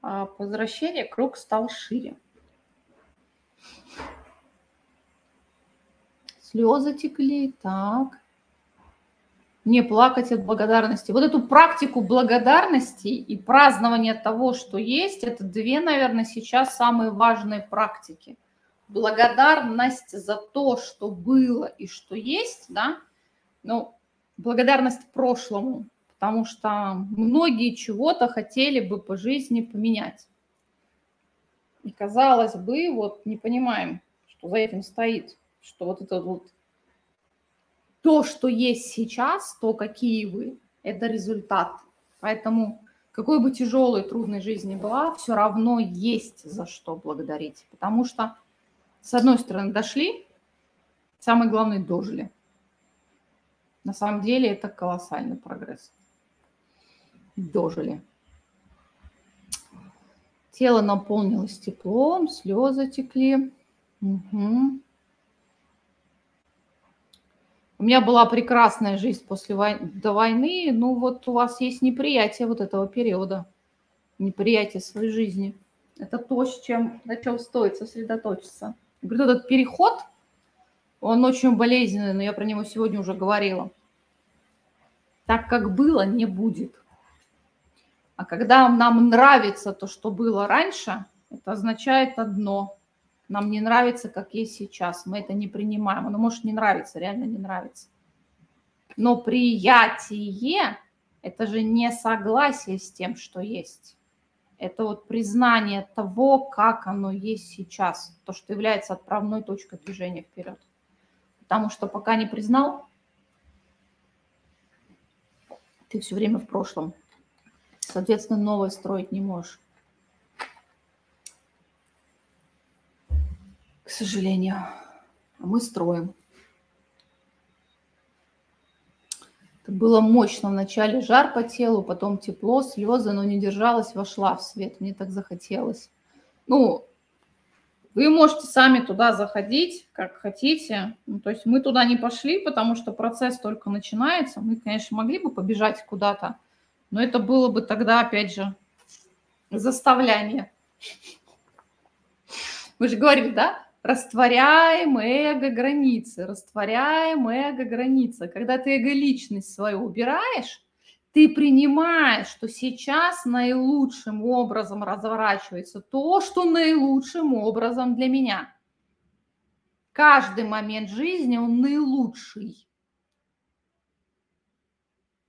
А по возвращению круг стал шире. Слезы текли. Так. Не плакать от благодарности. Вот эту практику благодарности и празднования того, что есть, это две, наверное, сейчас самые важные практики. Благодарность за то, что было и что есть, да, ну, благодарность прошлому, потому что многие чего-то хотели бы по жизни поменять. И казалось бы, вот не понимаем, что за этим стоит, что вот это вот то, что есть сейчас, то, какие вы, это результат. Поэтому какой бы тяжелой, трудной жизни была, все равно есть за что благодарить. Потому что, с одной стороны, дошли, самое главное, дожили. На самом деле это колоссальный прогресс. Дожили. Тело наполнилось теплом, слезы текли. Угу. У меня была прекрасная жизнь после войны, до войны. Ну вот у вас есть неприятие вот этого периода, неприятие своей жизни. Это то, с чем, на чем стоит сосредоточиться. Говорю, этот переход – он очень болезненный, но я про него сегодня уже говорила. Так как было, не будет. А когда нам нравится то, что было раньше, это означает одно. Нам не нравится, как есть сейчас. Мы это не принимаем. Оно может не нравиться, реально не нравится. Но приятие – это же не согласие с тем, что есть. Это вот признание того, как оно есть сейчас, то, что является отправной точкой движения вперед. Потому что пока не признал, ты все время в прошлом. Соответственно, новое строить не можешь. К сожалению. А мы строим. Это было мощно. Вначале жар по телу, потом тепло, слезы, но не держалась, вошла в свет. Мне так захотелось. Ну, вы можете сами туда заходить, как хотите. Ну, то есть мы туда не пошли, потому что процесс только начинается. Мы, конечно, могли бы побежать куда-то, но это было бы тогда, опять же, заставляние. Мы же говорили, да? Растворяем эго-границы, растворяем эго-границы. Когда ты эго-личность свою убираешь, ты принимаешь, что сейчас наилучшим образом разворачивается то, что наилучшим образом для меня. Каждый момент жизни, он наилучший.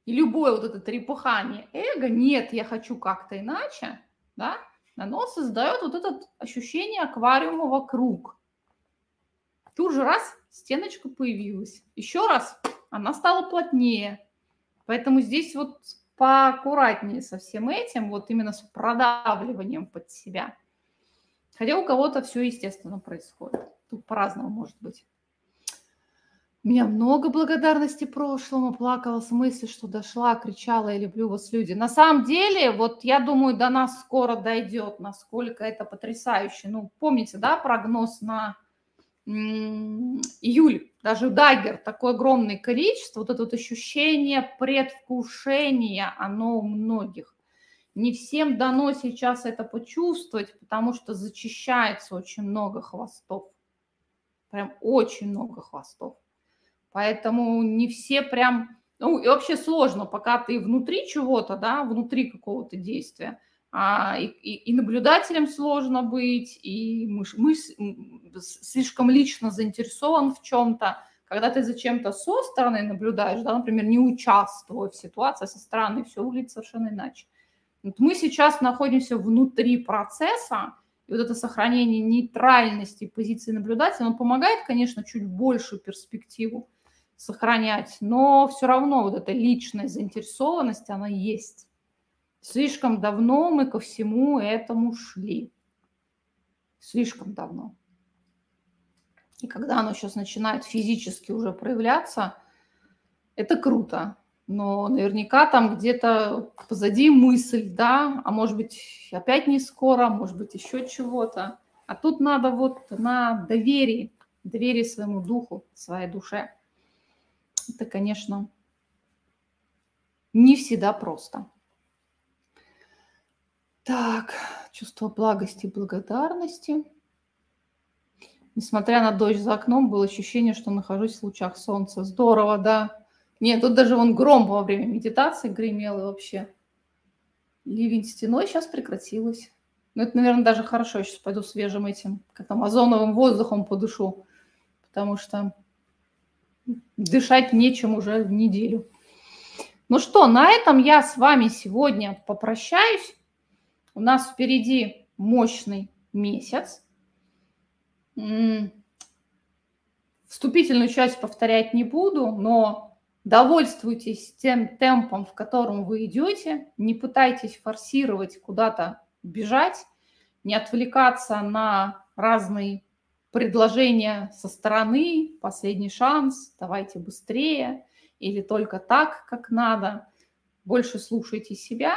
И любое вот это трепухание эго, нет, я хочу как-то иначе, да, оно создает вот это ощущение аквариума вокруг. Тут же раз, стеночка появилась. Еще раз, она стала плотнее. Поэтому здесь вот поаккуратнее со всем этим, вот именно с продавливанием под себя. Хотя у кого-то все естественно происходит. Тут по-разному может быть. У меня много благодарности прошлому, плакала с мысли, что дошла, кричала «Я люблю вас, люди». На самом деле, вот я думаю, до нас скоро дойдет, насколько это потрясающе. Ну, помните, да, прогноз на июль, даже дагер, такое огромное количество, вот это вот ощущение предвкушения, оно у многих. Не всем дано сейчас это почувствовать, потому что зачищается очень много хвостов. Прям очень много хвостов. Поэтому не все прям... Ну, и вообще сложно, пока ты внутри чего-то, да, внутри какого-то действия – а, и, и, наблюдателем сложно быть, и мы, мы слишком лично заинтересован в чем-то. Когда ты за чем-то со стороны наблюдаешь, да, например, не участвуя в ситуации со стороны, все выглядит совершенно иначе. Вот мы сейчас находимся внутри процесса, и вот это сохранение нейтральности позиции наблюдателя, он помогает, конечно, чуть большую перспективу сохранять, но все равно вот эта личная заинтересованность, она есть. Слишком давно мы ко всему этому шли. Слишком давно. И когда оно сейчас начинает физически уже проявляться, это круто. но наверняка там где-то позади мысль, да, а может быть опять не скоро, может быть еще чего-то. А тут надо вот на доверии, доверие своему духу, своей душе. Это, конечно, не всегда просто. Так, чувство благости и благодарности. Несмотря на дождь за окном, было ощущение, что нахожусь в лучах солнца. Здорово, да. Нет, тут даже вон гром во время медитации гремел и вообще. Ливень стеной сейчас прекратилось. Ну, это, наверное, даже хорошо. Я сейчас пойду свежим этим, как там, озоновым воздухом подышу. Потому что дышать нечем уже неделю. Ну что, на этом я с вами сегодня попрощаюсь. У нас впереди мощный месяц. Вступительную часть повторять не буду, но довольствуйтесь тем темпом, в котором вы идете. Не пытайтесь форсировать куда-то бежать, не отвлекаться на разные предложения со стороны, последний шанс, давайте быстрее или только так, как надо. Больше слушайте себя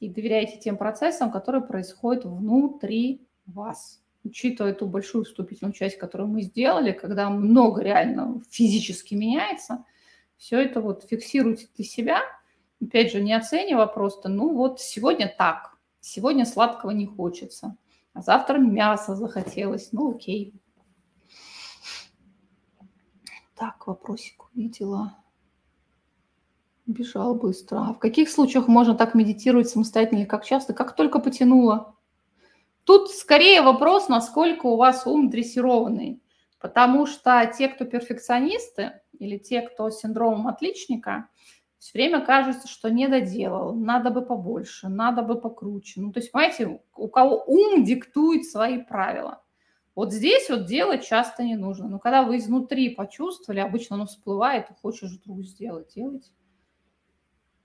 и доверяйте тем процессам, которые происходят внутри вас. Учитывая ту большую вступительную часть, которую мы сделали, когда много реально физически меняется, все это вот фиксируйте для себя. Опять же, не оценивая просто, ну вот сегодня так, сегодня сладкого не хочется, а завтра мясо захотелось, ну окей. Так, вопросик увидела. Бежал быстро. А в каких случаях можно так медитировать самостоятельно как часто? Как только потянуло. Тут скорее вопрос, насколько у вас ум дрессированный. Потому что те, кто перфекционисты или те, кто с синдромом отличника, все время кажется, что не доделал, надо бы побольше, надо бы покруче. Ну, то есть, понимаете, у кого ум диктует свои правила. Вот здесь вот делать часто не нужно. Но когда вы изнутри почувствовали, обычно оно всплывает, хочешь вдруг сделать, делать.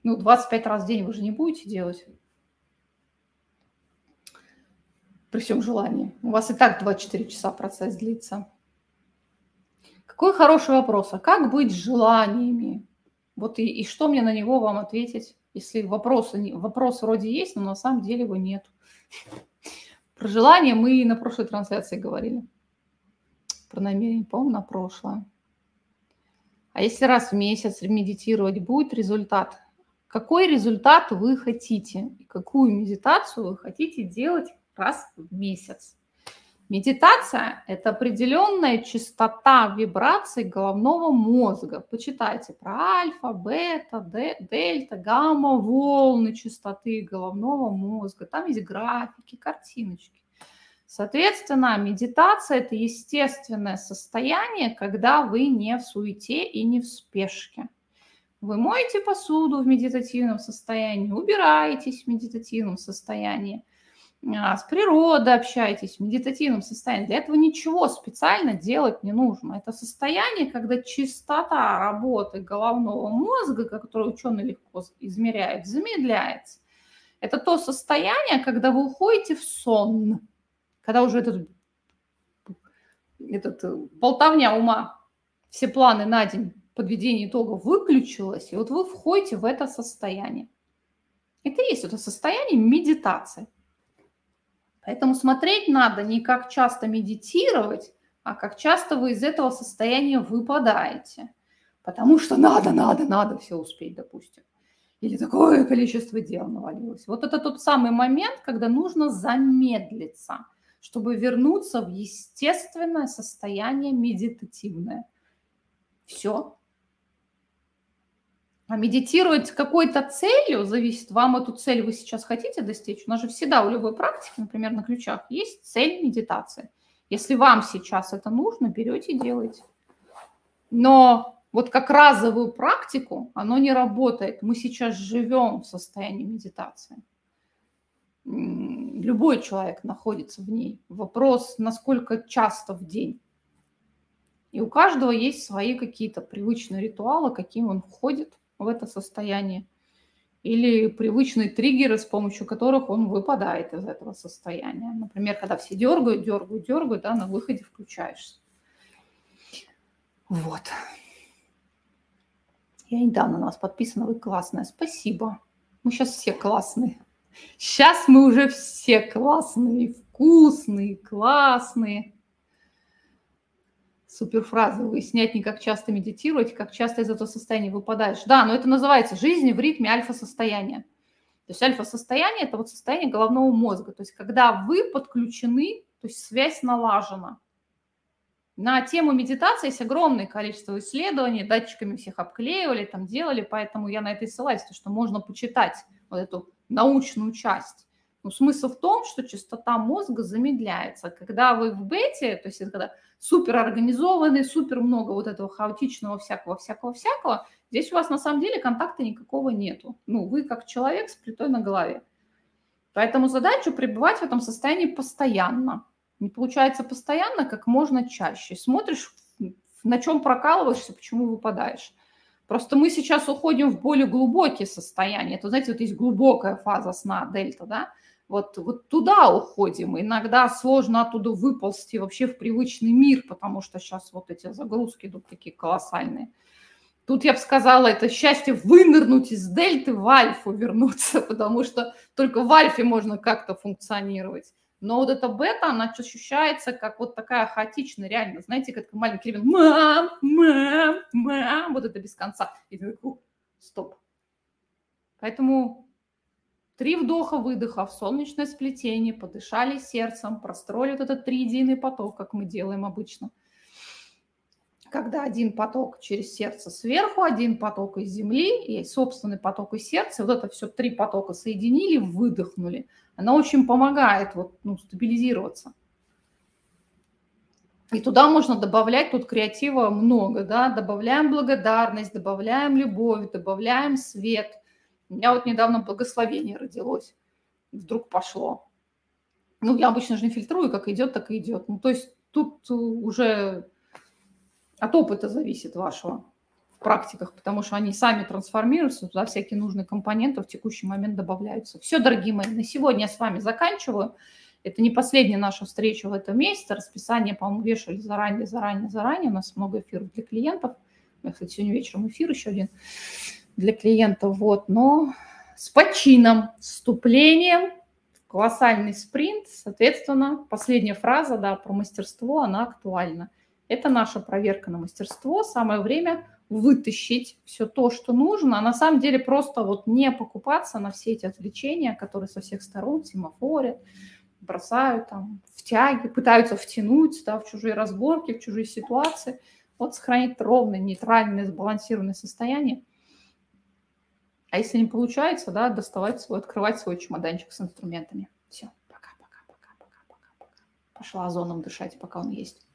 Ну, 25 раз в день вы же не будете делать. При всем желании. У вас и так 24 часа процесс длится. Какой хороший вопрос. А как быть с желаниями? Вот и, и что мне на него вам ответить, если вопросы, вопрос вроде есть, но на самом деле его нет. Про желание мы на прошлой трансляции говорили. Про намерение, по-моему, на прошлое. А если раз в месяц медитировать, будет результат? Какой результат вы хотите какую медитацию вы хотите делать раз в месяц. Медитация – это определенная частота вибраций головного мозга. Почитайте про альфа, бета, дельта, гамма, волны частоты головного мозга. Там есть графики, картиночки. Соответственно, медитация – это естественное состояние, когда вы не в суете и не в спешке. Вы моете посуду в медитативном состоянии, убираетесь в медитативном состоянии, а, с природой общаетесь в медитативном состоянии. Для этого ничего специально делать не нужно. Это состояние, когда частота работы головного мозга, которую ученые легко измеряют, замедляется. Это то состояние, когда вы уходите в сон, когда уже этот, этот э, болтовня ума, все планы на день подведение итогов выключилось, и вот вы входите в это состояние. Это и есть это состояние медитации. Поэтому смотреть надо не как часто медитировать, а как часто вы из этого состояния выпадаете. Потому что надо, надо, надо все успеть, допустим. Или такое количество дел навалилось. Вот это тот самый момент, когда нужно замедлиться, чтобы вернуться в естественное состояние медитативное. Все, а медитировать какой-то целью зависит, вам эту цель вы сейчас хотите достичь. У нас же всегда у любой практики, например, на ключах, есть цель медитации. Если вам сейчас это нужно, берете и делаете. Но вот как разовую практику оно не работает. Мы сейчас живем в состоянии медитации. Любой человек находится в ней. Вопрос, насколько часто в день. И у каждого есть свои какие-то привычные ритуалы, каким он входит – в это состояние, или привычные триггеры, с помощью которых он выпадает из этого состояния. Например, когда все дергают, дергают, дергают, да, на выходе включаешься. Вот. Я недавно на вас подписана, вы классная. Спасибо. Мы сейчас все классные. Сейчас мы уже все классные, вкусные, классные. Суперфраза. Выяснять не как часто медитировать, как часто из этого состояния выпадаешь. Да, но это называется жизнь в ритме альфа-состояния. То есть альфа-состояние – это вот состояние головного мозга. То есть когда вы подключены, то есть связь налажена. На тему медитации есть огромное количество исследований, датчиками всех обклеивали, там делали, поэтому я на это и ссылаюсь, что можно почитать вот эту научную часть. Но смысл в том, что частота мозга замедляется. Когда вы в бете, то есть когда супер организованный, супер много вот этого хаотичного всякого, всякого, всякого, здесь у вас на самом деле контакта никакого нету. Ну, вы как человек с плитой на голове. Поэтому задача пребывать в этом состоянии постоянно. Не получается постоянно, как можно чаще. Смотришь, на чем прокалываешься, почему выпадаешь. Просто мы сейчас уходим в более глубокие состояния. Это, знаете, вот есть глубокая фаза сна, дельта, да? Вот, вот туда уходим. Иногда сложно оттуда выползти вообще в привычный мир, потому что сейчас вот эти загрузки идут такие колоссальные. Тут я бы сказала, это счастье вынырнуть из дельты в альфу вернуться, <laughs> потому что только в альфе можно как-то функционировать. Но вот эта бета, она ощущается как вот такая хаотичная, реально, знаете, как маленький ребенок, мам, мам, мам, вот это без конца. И ты такой, стоп. Поэтому три вдоха-выдоха в солнечное сплетение, подышали сердцем, простроили вот этот триединый поток, как мы делаем обычно – когда один поток через сердце сверху, один поток из земли и собственный поток из сердца, вот это все три потока соединили, выдохнули. Она очень помогает вот, ну, стабилизироваться. И туда можно добавлять, тут креатива много, да, добавляем благодарность, добавляем любовь, добавляем свет. У меня вот недавно благословение родилось, вдруг пошло. Ну, я обычно же не фильтрую, как идет, так и идет. Ну, то есть тут уже от опыта зависит вашего в практиках, потому что они сами трансформируются, туда всякие нужные компоненты в текущий момент добавляются. Все, дорогие мои, на сегодня я с вами заканчиваю. Это не последняя наша встреча в этом месяце. Расписание, по-моему, вешали заранее, заранее, заранее. У нас много эфиров для клиентов. У меня, кстати, сегодня вечером эфир еще один для клиентов. Вот. Но с почином, с вступлением колоссальный спринт. Соответственно, последняя фраза да, про мастерство, она актуальна. Это наша проверка на мастерство. Самое время вытащить все то, что нужно, а на самом деле просто вот не покупаться на все эти отвлечения, которые со всех сторон семафорят, бросают там в тяги, пытаются втянуть да, в чужие разборки, в чужие ситуации. Вот сохранить ровное, нейтральное, сбалансированное состояние. А если не получается, да, доставать свой, открывать свой чемоданчик с инструментами. Все, пока, пока, пока, пока, пока, пока. Пошла озоном дышать, пока он есть.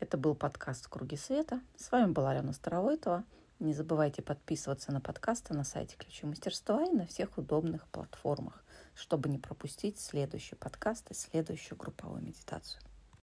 Это был подкаст «Круги света». С вами была Алена Старовойтова. Не забывайте подписываться на подкасты на сайте Ключи мастерства и на всех удобных платформах, чтобы не пропустить следующий подкаст и следующую групповую медитацию.